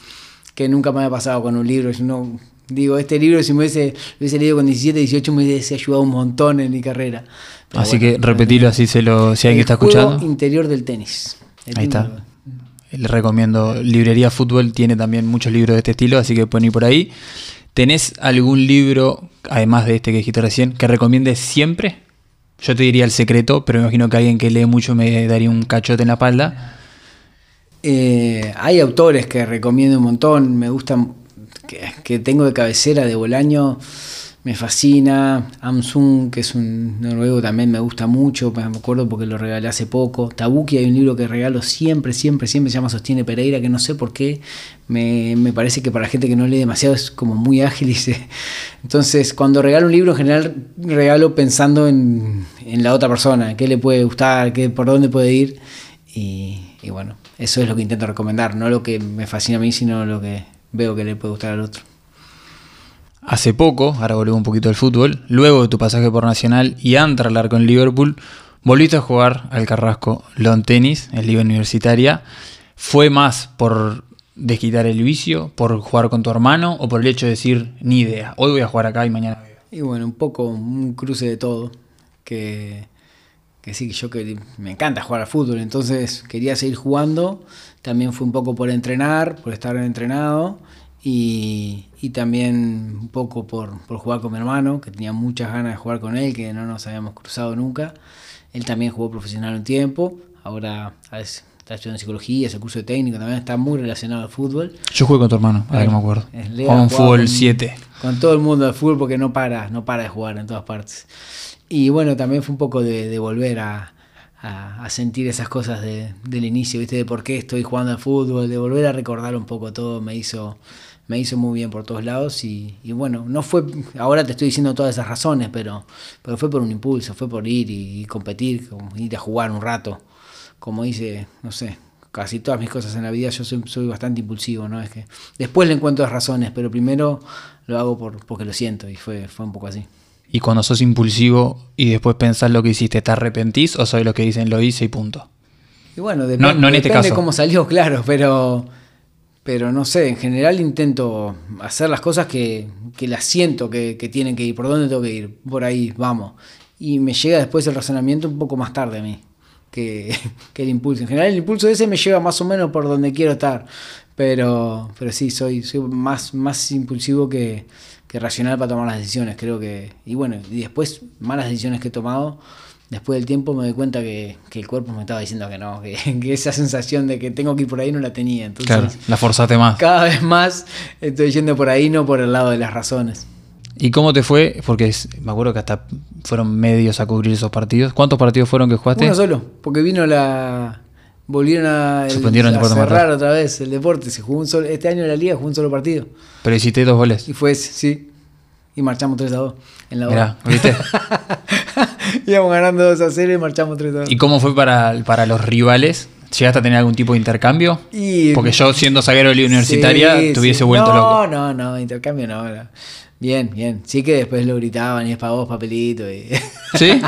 Que nunca me había pasado con un libro. Yo no, digo, este libro si me hubiese, lo hubiese leído con 17, 18 me hubiese ayudado un montón en mi carrera. Pero Así bueno, que repetilo así se lo, si alguien está escuchando. interior del tenis. de Ahí está. Galloway. Le recomiendo. Librería Fútbol tiene también muchos libros de este estilo, así que pueden ir por ahí. ¿Tenés algún libro, además de este que dijiste recién, que recomiendes siempre? Yo te diría El Secreto, pero me imagino que alguien que lee mucho me daría un cachote en la espalda. Eh, hay autores que recomiendo un montón, me gustan, que, tengo de cabecera de Bolaño, me fascina. Amsung, que es un noruego, también me gusta mucho, me acuerdo porque lo regalé hace poco. Tabuki, hay un libro que regalo siempre, siempre, siempre, se llama Sostiene Pereira, que no sé por qué, me, me parece que para gente que no lee demasiado es como muy ágil y se... Entonces, cuando regalo un libro, en general regalo pensando en, en la otra persona, qué le puede gustar, qué, por dónde puede ir. Y, y bueno, eso es lo que intento recomendar, no lo que me fascina a mí, sino lo que veo que le puede gustar al otro. Hace poco, ahora volvemos un poquito al fútbol, luego de tu pasaje por Nacional y antes de hablar con Liverpool, volviste a jugar al Carrasco Lawn Tennis en Liga Universitaria. ¿Fue más por desquitar el vicio, por jugar con tu hermano o por el hecho de decir, ni idea, hoy voy a jugar acá y mañana voy a-"? Y bueno, un poco un cruce de todo, que, que sí, que yo que me encanta jugar al fútbol, entonces quería seguir jugando, también fue un poco por entrenar, por estar entrenado y, y también un poco por, por jugar con mi hermano, que tenía muchas ganas de jugar con él, que no nos habíamos cruzado nunca. Él también jugó profesional un tiempo, ahora está estudiando psicología, es el curso de técnico, también está muy relacionado al fútbol. Yo jugué con tu hermano, ahora que me acuerdo. Lea, Jugaba jugaba fútbol con- 7. Con todo el mundo del fútbol porque no para, no para de jugar en todas partes. Y bueno, también fue un poco de, volver a, sentir esas cosas de- del inicio, ¿viste? De por qué estoy jugando al fútbol, de volver a recordar un poco todo, me hizo, me hizo muy bien por todos lados. Y, y bueno, no fue, ahora te estoy diciendo todas esas razones, pero, pero fue por un impulso, fue por ir y, competir, ir a jugar un rato. Como dice, no sé, casi todas mis cosas en la vida, yo soy, soy bastante impulsivo, ¿no? Es que después le encuentro las razones, pero primero lo hago por, porque lo siento y fue, fue un poco así. Y cuando sos impulsivo y después pensás lo que hiciste, ¿te arrepentís o soy lo que dicen lo hice y punto? Y bueno, dep- No- no en este depende caso. cómo salió, claro, pero, pero no sé, en general intento hacer las cosas que, que las siento que, que tienen que ir, por dónde tengo que ir, por ahí, vamos. Y me llega después el razonamiento un poco más tarde a mí. Que, que el impulso. En general el impulso ese me lleva más o menos por donde quiero estar. Pero, pero sí, soy, soy más, más impulsivo que, que racional para tomar las decisiones, creo que. Y bueno, y después, malas decisiones que he tomado, después del tiempo me doy cuenta que, que el cuerpo me estaba diciendo que no, que, que esa sensación de que tengo que ir por ahí no la tenía. Entonces, Claro, la forzaste más. cada vez más estoy yendo por ahí, no por el lado de las razones. ¿Y cómo te fue? Porque es- me acuerdo que hasta fueron medios a cubrir esos partidos. ¿Cuántos partidos fueron que jugaste? Uno solo, porque vino la. Volvieron a, el- a cerrar otra vez el deporte. Se jugó un solo, este año en la liga jugó un solo partido. Pero hiciste dos goles. Y fue ese, sí. Y marchamos 3 a 2 en la hora. ¿viste? Íbamos ganando 2 a 0 y marchamos 3 a 2. ¿Y cómo fue para, para los rivales? ¿Llegaste a tener algún tipo de intercambio? Y- Porque yo, siendo zaguero de la universitaria, Sí, te hubiese sí. vuelto no, loco. No, no, intercambio no. no. Bien, bien. Sí que después lo gritaban y es para vos, papelito. Y... ¿Sí?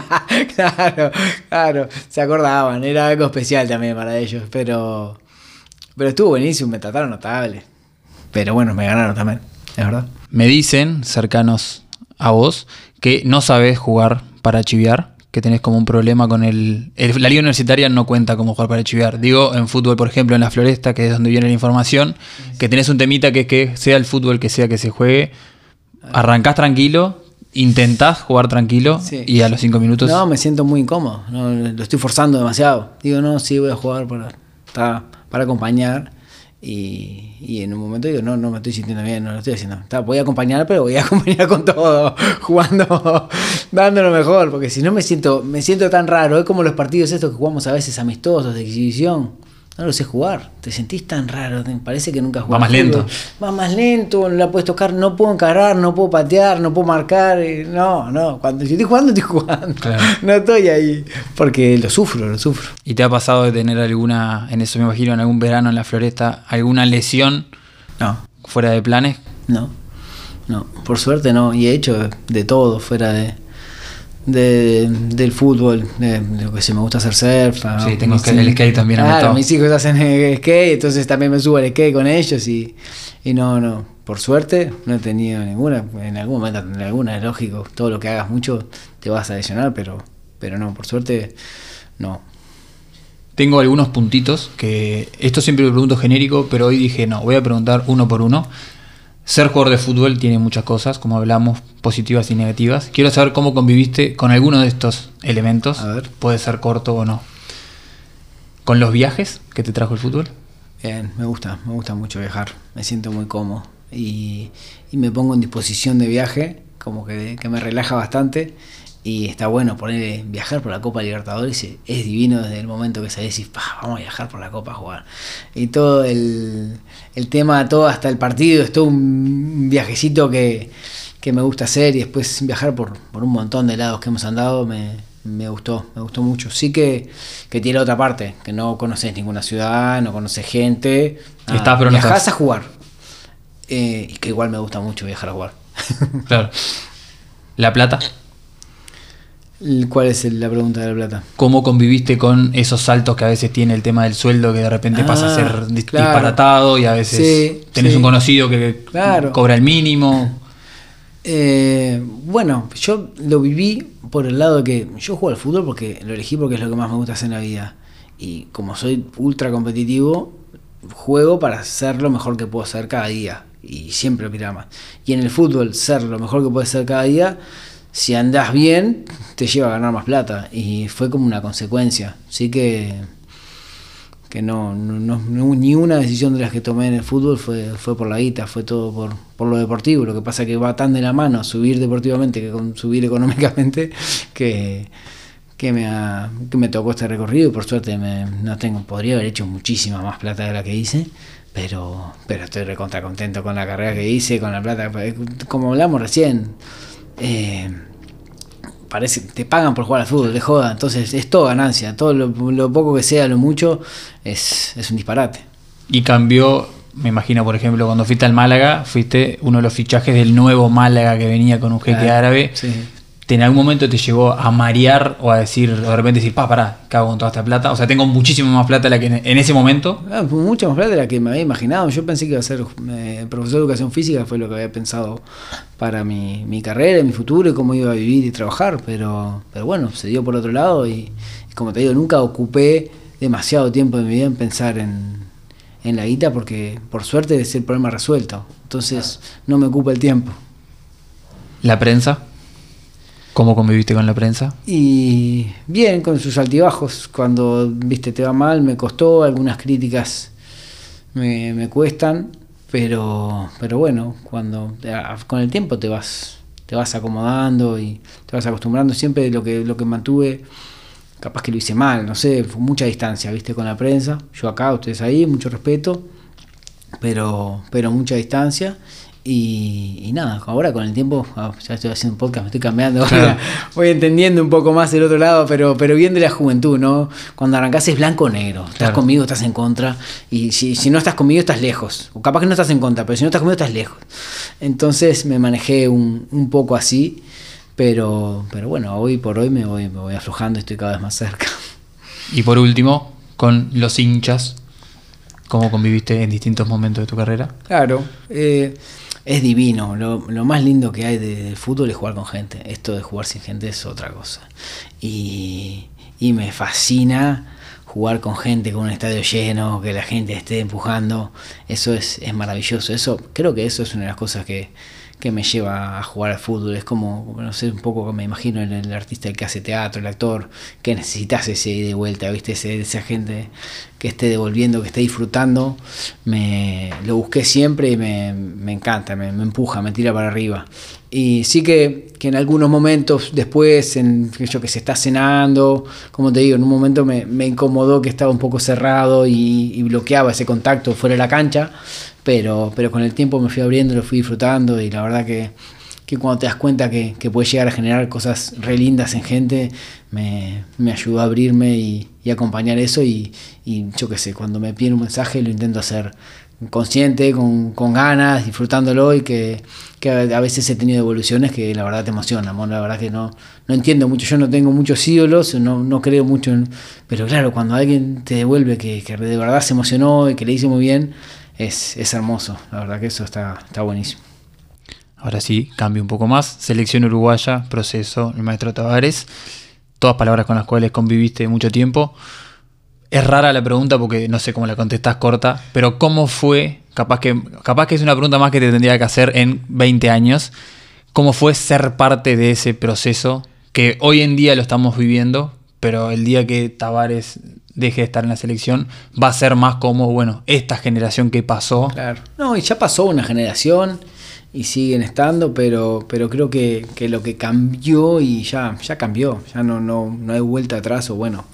claro, claro. Se acordaban. Era algo especial también para ellos. Pero, pero estuvo buenísimo. Me trataron notable. Pero bueno, me ganaron también. Es verdad. Me dicen, cercanos a vos, que no sabes jugar para chiviar, que tenés como un problema con el, el- La liga universitaria no cuenta como jugar para chiviar. Digo, en fútbol, por ejemplo, en la floresta, que es donde viene la información, que tenés un temita que es que sea el fútbol que sea que se juegue, arrancás tranquilo, intentás jugar tranquilo Sí. y a los cinco minutos... No, me siento muy incómodo. No, lo estoy forzando demasiado. Digo, no, sí, voy a jugar para, para acompañar. Y, y en un momento digo, no, no me estoy sintiendo bien, no lo estoy haciendo. Está, voy a acompañar, pero voy a acompañar con todo, jugando, dando lo mejor, porque si no me siento, me siento tan raro. Es como los partidos estos que jugamos a veces amistosos de exhibición. No lo sé jugar, te sentís tan raro, te parece que nunca jugaste más lento. Va más lento, no la puedes tocar, no puedo encarar, no puedo patear, no puedo marcar. eh, No, no, cuando yo estoy jugando, estoy jugando. Claro. No estoy ahí, porque lo sufro, lo sufro. ¿Y te ha pasado de tener alguna, en eso me imagino, en algún verano en la floresta, alguna lesión No, fuera de planes? no, no, por suerte no. Y he hecho de todo fuera de, de- del fútbol, de, de lo que se me gusta hacer surf. ah, Sí, tengo mis- el skate también Claro, mis hijos hacen skate, entonces también me subo al skate con ellos y, y no, no, por suerte no he tenido ninguna. En algún momento tendré alguna, es lógico. Todo lo que hagas mucho te vas a lesionar, pero, pero no, por suerte no. Tengo algunos puntitos que esto siempre lo pregunto genérico, pero hoy dije no, voy a preguntar uno por uno. Ser jugador de fútbol tiene muchas cosas, como hablamos, positivas y negativas. Quiero saber cómo conviviste con alguno de estos elementos. A ver. Puede ser corto o no. Con los viajes que te trajo el fútbol. Bien, me gusta, me gusta mucho viajar, me siento muy cómodo y, y me pongo en disposición de viaje, como que, que me relaja bastante y está bueno poner viajar por la Copa Libertadores, es, divino desde el momento que sabes y vamos a viajar por la Copa a jugar. Y todo el, el tema, todo hasta el partido, es todo un viajecito que, que me gusta hacer y después viajar por, por un montón de lados que hemos andado me, me gustó, me gustó mucho. Sí que, que tiene otra parte, que no conoces ninguna ciudad, no conoces gente. Estás, pero no viajás estás. a jugar. Eh, y que igual me gusta mucho viajar a jugar. Claro. La plata. ¿Cuál es la pregunta de la plata? ¿Cómo conviviste con esos saltos que a veces tiene el tema del sueldo que de repente pasa a Ah, ser claro. disparatado y a veces Sí, tenés sí. un conocido que Claro. cobra el mínimo? Eh, bueno, yo lo viví por el lado de que yo juego al fútbol porque lo elegí porque es lo que más me gusta hacer en la vida. Y como soy ultra competitivo, juego para ser lo mejor que puedo ser cada día. Y siempre aspirar más. Y en el fútbol, ser lo mejor que puedes ser cada día, si andás bien, te lleva a ganar más plata. Y fue como una consecuencia. Así que que no, no, no- ni una decisión de las que tomé en el fútbol fue, fue por la guita, fue todo por, por lo deportivo. Lo que pasa es que va tan de la mano subir deportivamente que con subir económicamente que, que, me, ha- que me tocó este recorrido y por suerte me, no tengo, podría haber hecho muchísima más plata de la que hice. Pero, pero estoy recontra contento con la carrera que hice, con la plata. Como hablamos recién, eh, parece te pagan por jugar al fútbol, de joda, entonces es todo ganancia, todo lo, lo poco que sea, lo mucho, es, es un disparate. Y cambió, me imagino, por ejemplo, cuando fuiste al Málaga, fuiste uno de los fichajes del nuevo Málaga que venía con un jeque Claro, árabe. sí. ¿Te en algún momento te llegó a marear o a decir, o de repente decir, pa, pará, cago con toda esta plata? O sea, tengo muchísimo más plata de la que en, ese momento. Ah, fue mucha más plata de la que me había imaginado. Yo pensé que iba a ser eh, profesor de educación física, fue lo que había pensado para mi, mi carrera, mi futuro y cómo iba a vivir y trabajar. Pero, pero bueno, se dio por otro lado y, y como te digo, nunca ocupé demasiado tiempo de mi vida en pensar en, en la guita porque por suerte es el problema resuelto. Entonces no me ocupa el tiempo. ¿La prensa? ¿Cómo conviviste con la prensa? Y bien, con sus altibajos. Cuando viste te va mal, me costó, algunas críticas me, me cuestan, pero, pero bueno, cuando con el tiempo te vas, te vas acomodando y te vas acostumbrando. Siempre lo que, lo que mantuve, capaz que lo hice mal, no sé, fue mucha distancia, viste, con la prensa. Yo acá, ustedes ahí, mucho respeto, pero, pero mucha distancia. Y, nada, ahora con el tiempo, ah, ya estoy haciendo un podcast, me estoy cambiando, voy, entendiendo un poco más el otro lado, pero, pero bien de la juventud, ¿no? Cuando arrancás es blanco o negro, estás conmigo, estás en contra, y si, si, no estás conmigo estás lejos, o capaz que no estás en contra, pero si no estás conmigo estás lejos. Entonces me manejé un, un poco así, pero, pero bueno, hoy por hoy me voy, me voy aflojando, estoy cada vez más cerca. Y por último, con los hinchas, ¿cómo conviviste en distintos momentos de tu carrera? Claro, eh, es divino. Lo, más lindo que hay del fútbol es jugar con gente. Esto de jugar sin gente es otra cosa. Y, me fascina jugar con gente, con un estadio lleno, que la gente esté empujando. Eso es, es maravilloso. Eso, creo que eso es una de las cosas que, que me lleva a jugar al fútbol. Es como, no sé, un poco me imagino el, el artista que hace teatro, el actor, que necesitas ese de vuelta, ¿viste? Ese, esa gente que esté devolviendo, que esté disfrutando. Me, lo busqué siempre y me, me encanta, me, empuja, me tira para arriba. Y sí que, que en algunos momentos después, en yo que se está cenando, como te digo, en un momento me, incomodó que estaba un poco cerrado y, bloqueaba ese contacto fuera de la cancha pero, pero con el tiempo me fui abriendo, lo fui disfrutando y la verdad que, que cuando te das cuenta que, que puedes llegar a generar cosas re lindas en gente, me, me ayudó a abrirme y, acompañar eso y, y, yo qué sé, cuando me piden un mensaje lo intento hacer consciente, con, con ganas, disfrutándolo y que, que, a veces he tenido evoluciones que la verdad te emocionan, la verdad que no, no entiendo mucho, yo no tengo muchos ídolos, no, no creo mucho, en, pero claro, cuando alguien te devuelve que, que de verdad se emocionó y que le hizo muy bien, es, es hermoso. La verdad que eso está, está buenísimo. Ahora sí, cambio un poco más. Selección uruguaya, proceso, el maestro Tavares. Todas palabras con las cuales conviviste mucho tiempo. Es rara la pregunta porque no sé cómo la contestás corta, pero ¿cómo fue? Capaz que, capaz que es una pregunta más que te tendría que hacer en 20 años. ¿Cómo fue ser parte de ese proceso que hoy en día lo estamos viviendo, pero el día que Tavares deje de estar en la selección, va a ser más como, bueno, esta generación que pasó. Claro. No, y ya pasó una generación y siguen estando, pero, pero creo que, que lo que cambió y ya, ya cambió, ya no, no, no hay vuelta atrás o bueno,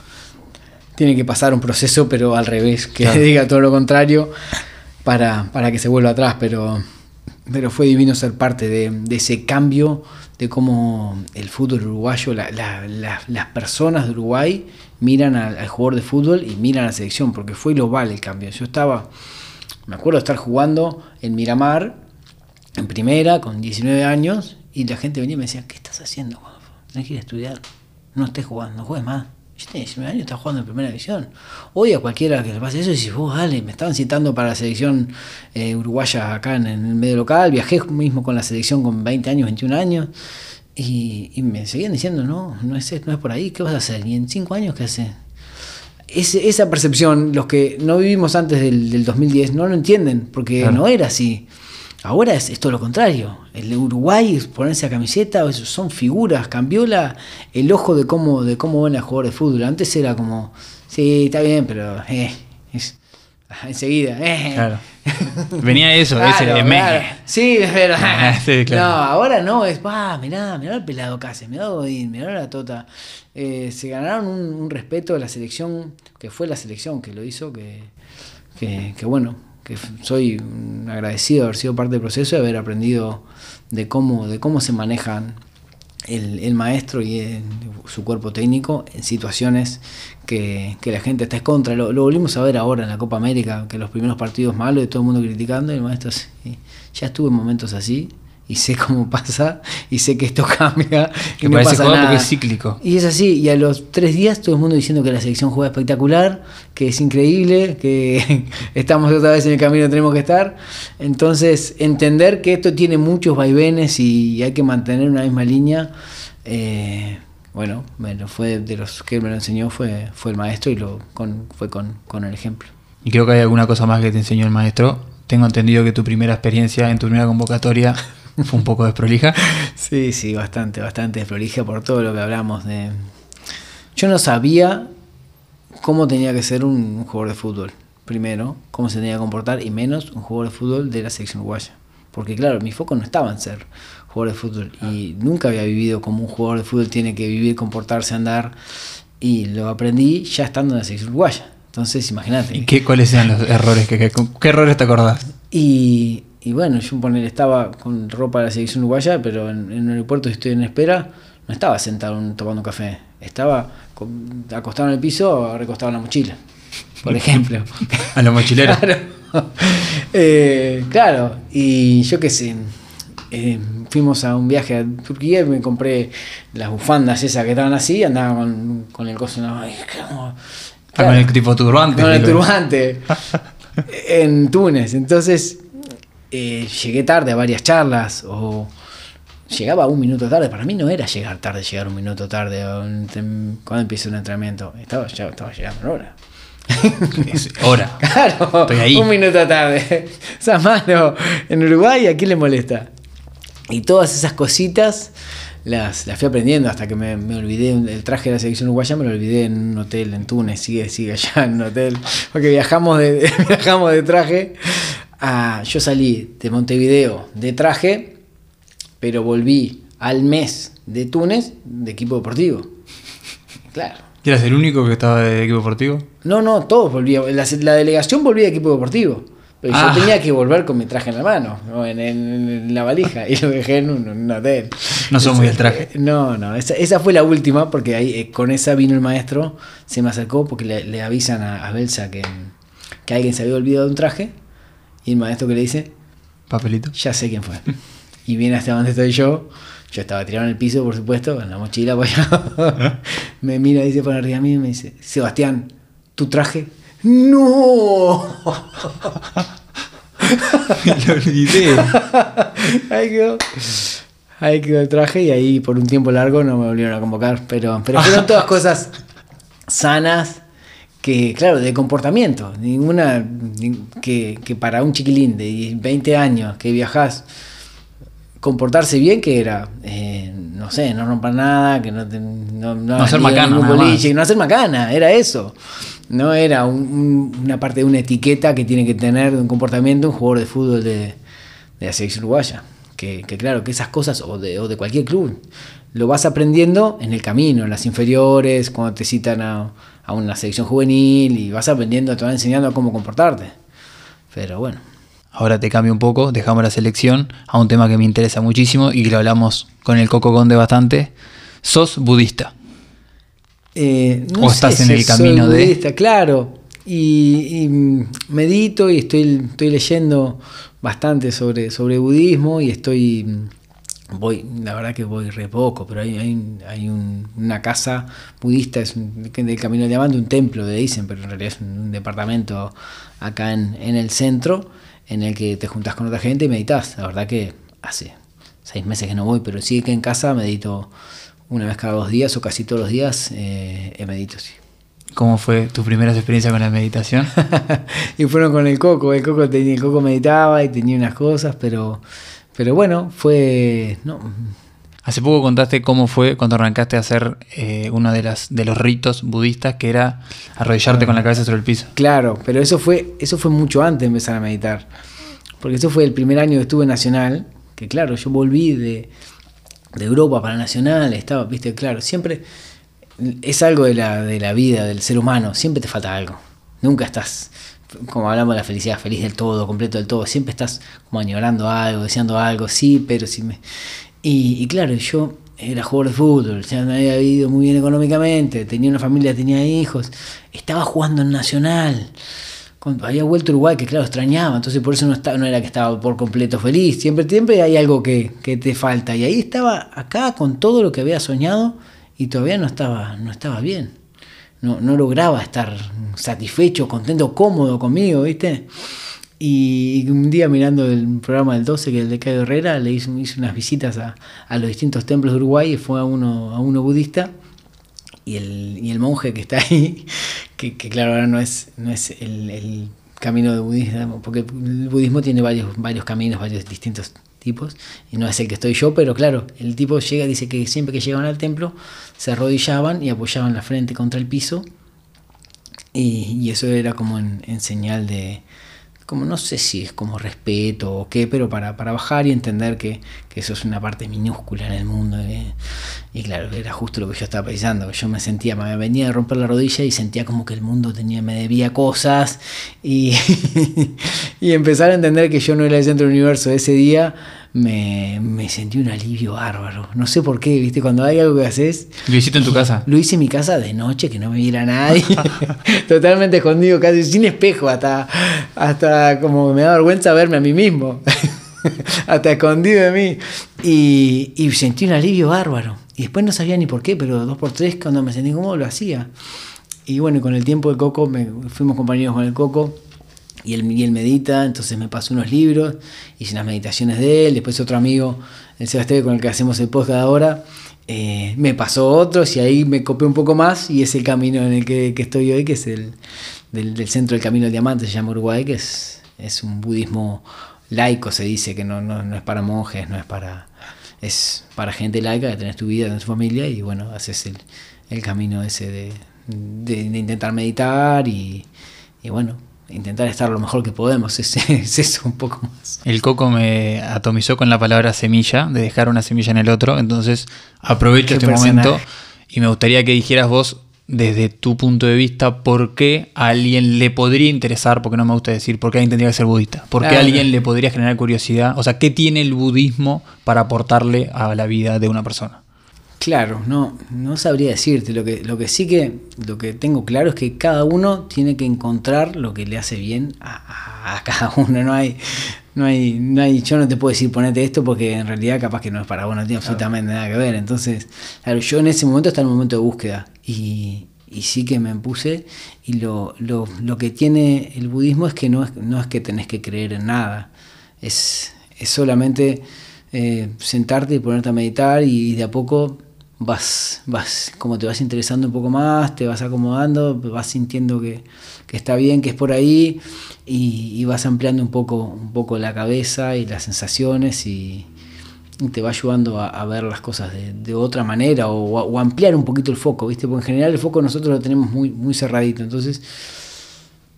tiene que pasar un proceso, pero al revés, que claro. diga todo lo contrario para, para que se vuelva atrás, pero, pero fue divino ser parte de, de ese cambio de cómo el fútbol uruguayo, la, la, la, las personas de Uruguay miran al, al, jugador de fútbol y miran a la selección, porque fue global el cambio. Yo estaba, me acuerdo de estar jugando en Miramar, en primera, con 19 años, y la gente venía y me decía, ¿qué estás haciendo? Tienes que ir a estudiar, no estés jugando, no juegues más. Yo tenía 19 años, estaba jugando en primera división. Hoy a cualquiera que le pase eso, y si vos, dale, me estaban citando para la selección eh, uruguaya acá en, en, el medio local, viajé mismo con la selección con 20 años, 21 años, y, y me seguían diciendo, no, no es, no es por ahí, ¿qué vas a hacer? ¿Y en 5 años qué haces? Ese, esa percepción, los que no vivimos antes del, del 2010 no lo entienden, porque claro. no era así. Ahora es, es, todo lo contrario. El de Uruguay, ponerse a camiseta, son figuras. Cambió la, el ojo de cómo, de cómo ven a jugar de fútbol. Antes era como, sí, está bien, pero eh, es, enseguida. Eh. Claro. Venía eso, claro, ese de claro. Sí, pero. sí, claro. No, ahora no, es, va, mirá, mirá el pelado casi, mirá Godín, mirá la tota. Eh, se ganaron un, un, respeto de la selección, que fue la selección que lo hizo, que, que, que bueno, soy agradecido de haber sido parte del proceso y haber aprendido de cómo, de cómo se manejan el, el maestro y el, su cuerpo técnico en situaciones que, que, la gente está en contra. Lo, volvimos a ver ahora en la Copa América, que los primeros partidos malos y todo el mundo criticando, y el maestro ya estuve en momentos así, y sé cómo pasa y sé que esto cambia que no pasa nada. porque es cíclico y es así y a los tres días todo el mundo diciendo que la selección juega espectacular que es increíble que estamos otra vez en el camino que tenemos que estar entonces entender que esto tiene muchos vaivenes y hay que mantener una misma línea eh, bueno, bueno fue de los que me lo enseñó fue, fue el maestro y lo con, fue con, con el ejemplo Y creo que hay alguna cosa más que te enseñó el maestro. Tengo entendido que tu primera experiencia en tu primera convocatoria fue un poco desprolija. Sí, sí, bastante, bastante desprolija por todo lo que hablamos de... Yo no sabía cómo tenía que ser un jugador de fútbol, primero, cómo se tenía que comportar, y menos un jugador de fútbol de la selección uruguaya. Porque claro, mi foco no estaba en ser jugador de fútbol y nunca había vivido como un jugador de fútbol tiene que vivir, comportarse, andar y lo aprendí ya estando en la selección uruguaya. Entonces, imagínate. ¿Y qué, cuáles eran los errores? Que, que- ¿Qué errores te acordás? Y, y bueno, yo poner, estaba con ropa de la selección uruguaya, pero en, en el aeropuerto si estoy en espera, no estaba sentado en- tomando café. Estaba acostado en el piso, recostado en la mochila, por ejemplo. A los mochileros. Claro. Eh, claro, y yo qué sé. eh, fuimos a un viaje a Turquía y me compré las bufandas esas que estaban así, andaba con, con el coso en la ay, ¿cómo? Ah, con el tipo turbante. Con el turbante en Túnez. Entonces eh, llegué tarde a varias charlas o llegaba un minuto tarde. Para mí no era llegar tarde, llegar un minuto tarde o cuando empieza un entrenamiento. Estaba, ya estaba llegando hora. Es hora. Claro, Estoy ahí. un minuto tarde. Esa mano en Uruguay, ¿a quién le molesta? Y todas esas cositas las, las fui aprendiendo hasta que me, me olvidé. El traje de la selección uruguaya me lo olvidé en un hotel en Túnez. Sigue, sigue allá en un hotel. Porque viajamos de, viajamos de traje. A- yo salí de Montevideo de traje, pero volví al mes de Túnez de equipo deportivo. Claro. ¿Y ¿Eras el único que estaba de equipo deportivo? No, no, todos volvíamos. La, la delegación volvía de equipo deportivo. Pero Ah. yo tenía que volver con mi traje en la mano, ¿no? en, en- en la valija, y lo dejé en un, en un hotel. No sos muy del traje. No, no, esa, esa fue la última, porque ahí eh, con esa vino el maestro, se me acercó porque le, le avisan a, a Belsa que, que alguien se había olvidado de un traje, y el maestro que le dice, Papelito. ya sé quién fue. Y viene hasta donde estoy yo. Yo estaba tirado en el piso, por supuesto, en la mochila. pues, me mira y dice por arriba a mí y me dice, Sebastián, ¿tu traje? ¡No! Lo olvidé. ahí quedó. Ahí quedó el traje y ahí por un tiempo largo no me volvieron a convocar. Pero, pero fueron todas cosas sanas que, claro, de comportamiento. Ninguna ni- que, que para un chiquilín de 20 años que viajás, comportarse bien, que era, Eh, no sé, no romper nada, que no, te- no, no hagas hacer macana, boliche, no hacer macana, era eso. No era un- un- una parte de una etiqueta que tiene que tener de un comportamiento un jugador de fútbol de, de la selección uruguaya. Que, que claro, que esas cosas, o de, o de cualquier club, lo vas aprendiendo en el camino, en las inferiores, cuando te citan a, a una selección juvenil y vas aprendiendo, te van enseñando a cómo comportarte. Pero bueno. Ahora te cambio un poco, dejamos la selección a un tema que me interesa muchísimo y que lo hablamos con el Coco Conde bastante. ¿Sos budista? Eh, no O sé estás en si el soy camino de- budista, Claro. Y, y, medito y estoy, estoy leyendo bastante sobre, sobre budismo y estoy. Voy, la verdad que voy re poco, pero hay, hay, hay un- una casa budista, es un, del Camino del Diamante, un templo, le dicen, pero en realidad es un, un departamento acá en, en el centro, en el que te juntas con otra gente y meditas. La verdad que hace seis meses que no voy, pero sí que en casa medito una vez cada dos días o casi todos los días, eh, eh, medito, sí. ¿Cómo fue tu primera experiencia con la meditación? y fueron con el Coco, el Coco, tenía, el Coco meditaba y tenía unas cosas, pero, pero bueno, fue... No, Hace poco contaste cómo fue cuando arrancaste a hacer eh, uno de, las, de los ritos budistas, que era arrodillarte con la cabeza sobre el piso. claro, pero eso fue, eso fue mucho antes de empezar a meditar. Porque eso fue el primer año que estuve en Nacional, que claro, yo volví de, de Europa para Nacional, estaba, viste, claro, siempre es algo de la, de la vida, del ser humano, siempre te falta algo. Nunca estás, como hablamos de la felicidad, feliz del todo, completo del todo, siempre estás como añorando algo, deseando algo, sí, pero si me... Y, y claro, yo era jugador de fútbol, ya me había ido muy bien económicamente, tenía una familia, tenía hijos, estaba jugando en Nacional, cuando había vuelto a Uruguay, que claro, extrañaba, entonces por eso no, estaba, no era que estaba por completo feliz, siempre, siempre hay algo que, que te falta. Y ahí estaba acá con todo lo que había soñado y todavía no estaba, no estaba bien. No, no lograba estar satisfecho, contento, cómodo conmigo, ¿viste? Y un día mirando el programa del 12, que es el de Caio Herrera, le hice, hice unas visitas a, a los distintos templos de Uruguay y fue a uno, a uno budista y el, y el monje que está ahí, que, que claro, ahora no es, no es el camino de budismo, porque el budismo tiene varios, varios caminos, varios distintos tipos, y no es el que estoy yo, pero claro, el tipo llega, dice que siempre que llegaban al templo se arrodillaban y apoyaban la frente contra el piso, y, y eso era como en, en señal de, como no sé si es como respeto o qué, pero para, para bajar y entender que, que, eso es una parte minúscula en el mundo. Y claro, era justo lo que yo estaba pensando, yo me sentía, me venía a romper la rodilla y sentía como que el mundo tenía, me debía cosas y, y empezar a entender que yo no era el centro del universo ese día. Me, me, sentí un alivio bárbaro. No sé por qué, ¿viste? Cuando hay algo que haces. ¿Lo hiciste en tu casa? Lo hice en mi casa de noche, que no me viera nadie. Totalmente escondido, casi sin espejo, hasta, hasta como me da vergüenza verme a mí mismo. hasta escondido de mí. Y, y, sentí un alivio bárbaro. Y después no sabía ni por qué, pero dos por tres, cuando me sentí cómodo, lo hacía. Y bueno, con el tiempo el Coco, me, fuimos compañeros con el Coco y él, y él medita, entonces me pasó unos libros, hice unas meditaciones de él, después otro amigo, el Sebastián con el que hacemos el podcast ahora, eh, me pasó otros y ahí me copé un poco más y es el camino en el que, estoy hoy, que es el del, del, centro del Camino del Diamante, se llama Uruguay, que es, es un budismo laico, se dice, que no, no, no es para monjes, no es para... Es para gente laica que tenés tu vida, tenés tu familia y bueno, haces el, el camino ese de, de, de intentar meditar y, y bueno, intentar estar lo mejor que podemos, es, es, eso un poco más. El coco me atomizó con la palabra semilla, de dejar una semilla en el otro, entonces aprovecho este personaje. momento y me gustaría que dijeras vos desde tu punto de vista por qué a alguien le podría interesar, porque no me gusta decir por qué alguien tendría que ser budista, por qué claro. a alguien le podría generar curiosidad, o sea, ¿qué tiene el budismo para aportarle a la vida de una persona? Claro, no, no sabría decirte. Lo que, lo que sí que lo que tengo claro es que cada uno tiene que encontrar lo que le hace bien a, a, a cada uno. No hay, no hay, no hay, yo no te puedo decir ponete esto porque en realidad capaz que no es para vos, no tiene absolutamente nada que ver. Entonces, claro, yo en ese momento estaba en un momento de búsqueda y, y sí que me puse y lo, lo, lo, que tiene el budismo es que no es, no es que tenés que creer en nada, es, es solamente eh, sentarte y ponerte a meditar y, y de a poco vas, vas, como te vas interesando un poco más, te vas acomodando, vas sintiendo que, que está bien, que es por ahí, y, vas ampliando un poco, un poco la cabeza y las sensaciones y, te va ayudando a, ver las cosas de, de otra manera o, o, ampliar un poquito el foco, ¿viste? Porque en general el foco nosotros lo tenemos muy, muy cerradito, entonces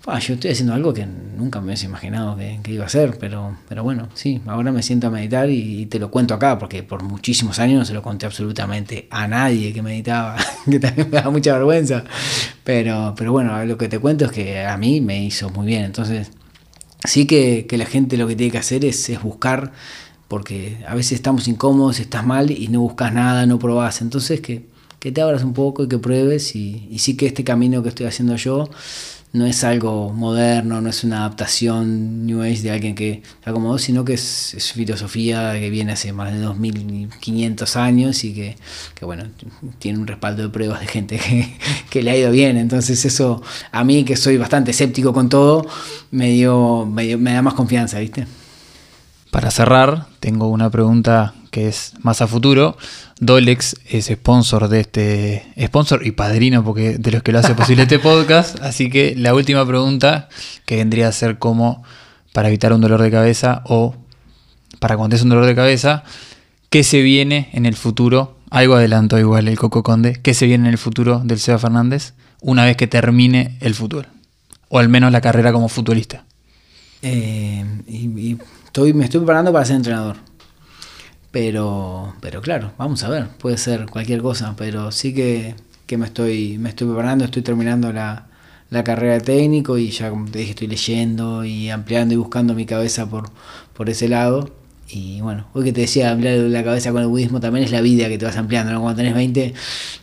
Ah, yo estoy haciendo algo que nunca me hubiese imaginado que, iba a hacer, pero, pero bueno, sí, ahora me siento a meditar y, te lo cuento acá, porque por muchísimos años no se lo conté absolutamente a nadie que meditaba, que también me da mucha vergüenza, pero, pero bueno, lo que te cuento es que a mí me hizo muy bien, entonces sí que, que la gente lo que tiene que hacer es, es buscar, porque a veces estamos incómodos, estás mal y no buscas nada, no probás, entonces que, que te abras un poco y que pruebes y sí que este camino que estoy haciendo yo, no es algo moderno, no es una adaptación New Age de alguien que se acomodó, sino que es, es, filosofía que viene hace más de 2500 años y que, que, bueno, tiene un respaldo de pruebas de gente que, que, le ha ido bien. Entonces eso, a mí que soy bastante escéptico con todo, me, me, dio, me da más confianza, ¿viste? Para cerrar, tengo una pregunta que es más a futuro. Dolex es sponsor de este. sponsor y padrino, porque de los que lo hace posible este podcast. Así que la última pregunta, que vendría a ser como para evitar un dolor de cabeza o para cuando es un dolor de cabeza, ¿qué se viene en el futuro? Algo adelantó igual el Coco Conde. ¿Qué se viene en el futuro del Seba Fernández una vez que termine el fútbol? O al menos la carrera como futbolista. Eh, y, estoy, me estoy preparando para ser entrenador. Pero, pero claro, vamos a ver, puede ser cualquier cosa, pero sí que, que me, estoy, me estoy preparando, estoy terminando la, la carrera de técnico y ya como te dije estoy leyendo y ampliando y buscando mi cabeza por, por ese lado y bueno, hoy que te decía, ampliar la cabeza con el budismo también es la vida que te vas ampliando, ¿no? Cuando tenés 20,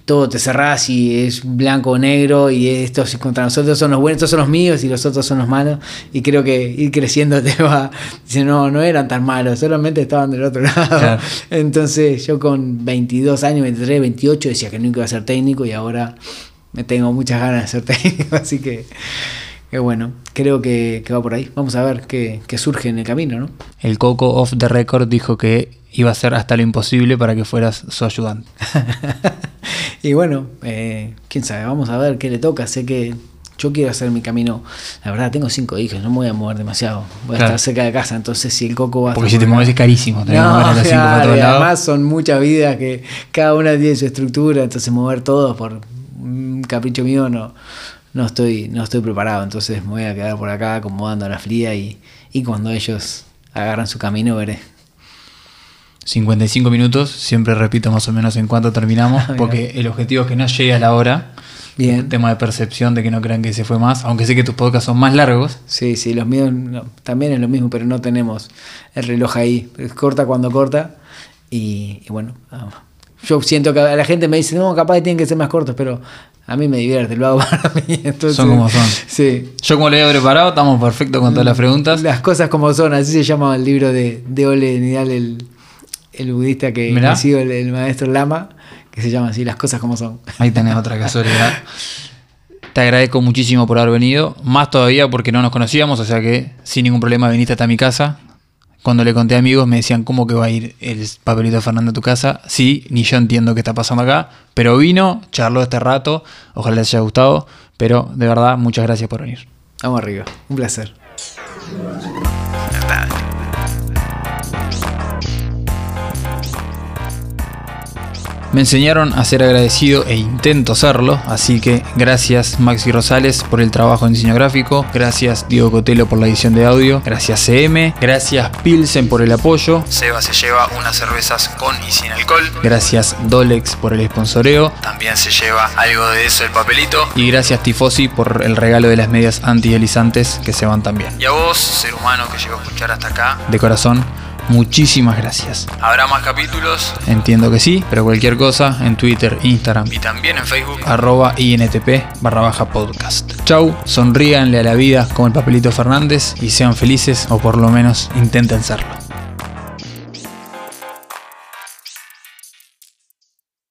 todo te cerrás y es blanco o negro y estos contra nosotros son los buenos, estos son los míos y los otros son los malos. Y creo que ir creciendo te va, dice, no, no eran tan malos, solamente estaban del otro lado. Claro. Entonces yo con 22 años, 23, 28 decía que nunca iba a ser técnico y ahora me tengo muchas ganas de ser técnico, así que que bueno, creo que, que, va por ahí. Vamos a ver qué, qué, surge en el camino, ¿no? El Coco off the record dijo que iba a hacer hasta lo imposible para que fueras su ayudante. y bueno, eh, quién sabe, vamos a ver qué le toca. Sé que, yo quiero hacer mi camino. La verdad, tengo cinco hijos, no me voy a mover demasiado. Voy a estar cerca de casa, entonces si el coco va a Porque si te mueves es carísimo. que mover a No, las cinco para todos lados. además son muchas vidas que cada una tiene su estructura, entonces mover todo por un capricho mío no, no, estoy, no estoy preparado. Entonces me voy a quedar por acá acomodando la fría y, y cuando ellos agarran su camino veré. 55 minutos, siempre repito más o menos en cuánto terminamos, porque el objetivo es que no llegue a la hora. Bien. Tema de percepción de que no crean que se fue más, aunque sé que tus podcasts son más largos. Sí, sí, los míos no, también es lo mismo, pero no tenemos el reloj ahí. Es corta cuando corta. Y, y bueno, yo siento que a la gente me dice, no, capaz que tienen que ser más cortos, pero a mí me divierte, lo hago para mí. Entonces, Son como son. Sí. Yo como lo había preparado, estamos perfectos con todas las preguntas. Las cosas como son, así se llama el libro de, de Ole Nidal, el, el budista que, que sigo, el, el maestro Lama, que se llama así, Las cosas como son. Ahí tenés otra casualidad. Te agradezco muchísimo por haber venido, más todavía porque no nos conocíamos, o sea que sin ningún problema viniste hasta mi casa. Cuando le conté a amigos me decían, ¿cómo que va a ir el papelito de Fernando a tu casa? Sí, ni yo entiendo qué está pasando acá, pero vino, charló este rato, ojalá les haya gustado, pero de verdad, muchas gracias por venir. Vamos arriba, un placer. Me enseñaron a ser agradecido e intento serlo, así que gracias Maxi Rosales por el trabajo en diseño gráfico, gracias Diego Cotelo por la edición de audio, gracias CM, gracias Pilsen por el apoyo, Seba se lleva unas cervezas con y sin alcohol, gracias Dolex por el sponsoreo, también se lleva algo de eso el papelito, y gracias Tifosi por el regalo de las medias antihelizantes que se van también. Y a vos, ser humano que llegó a escuchar hasta acá, de corazón, Muchísimas gracias. ¿Habrá más capítulos? Entiendo que sí, pero cualquier cosa en Twitter, Instagram y también en Facebook, arroba INTP barra baja podcast. Chau, sonríanle a la vida como el papelito Fernández y sean felices o por lo menos intenten serlo.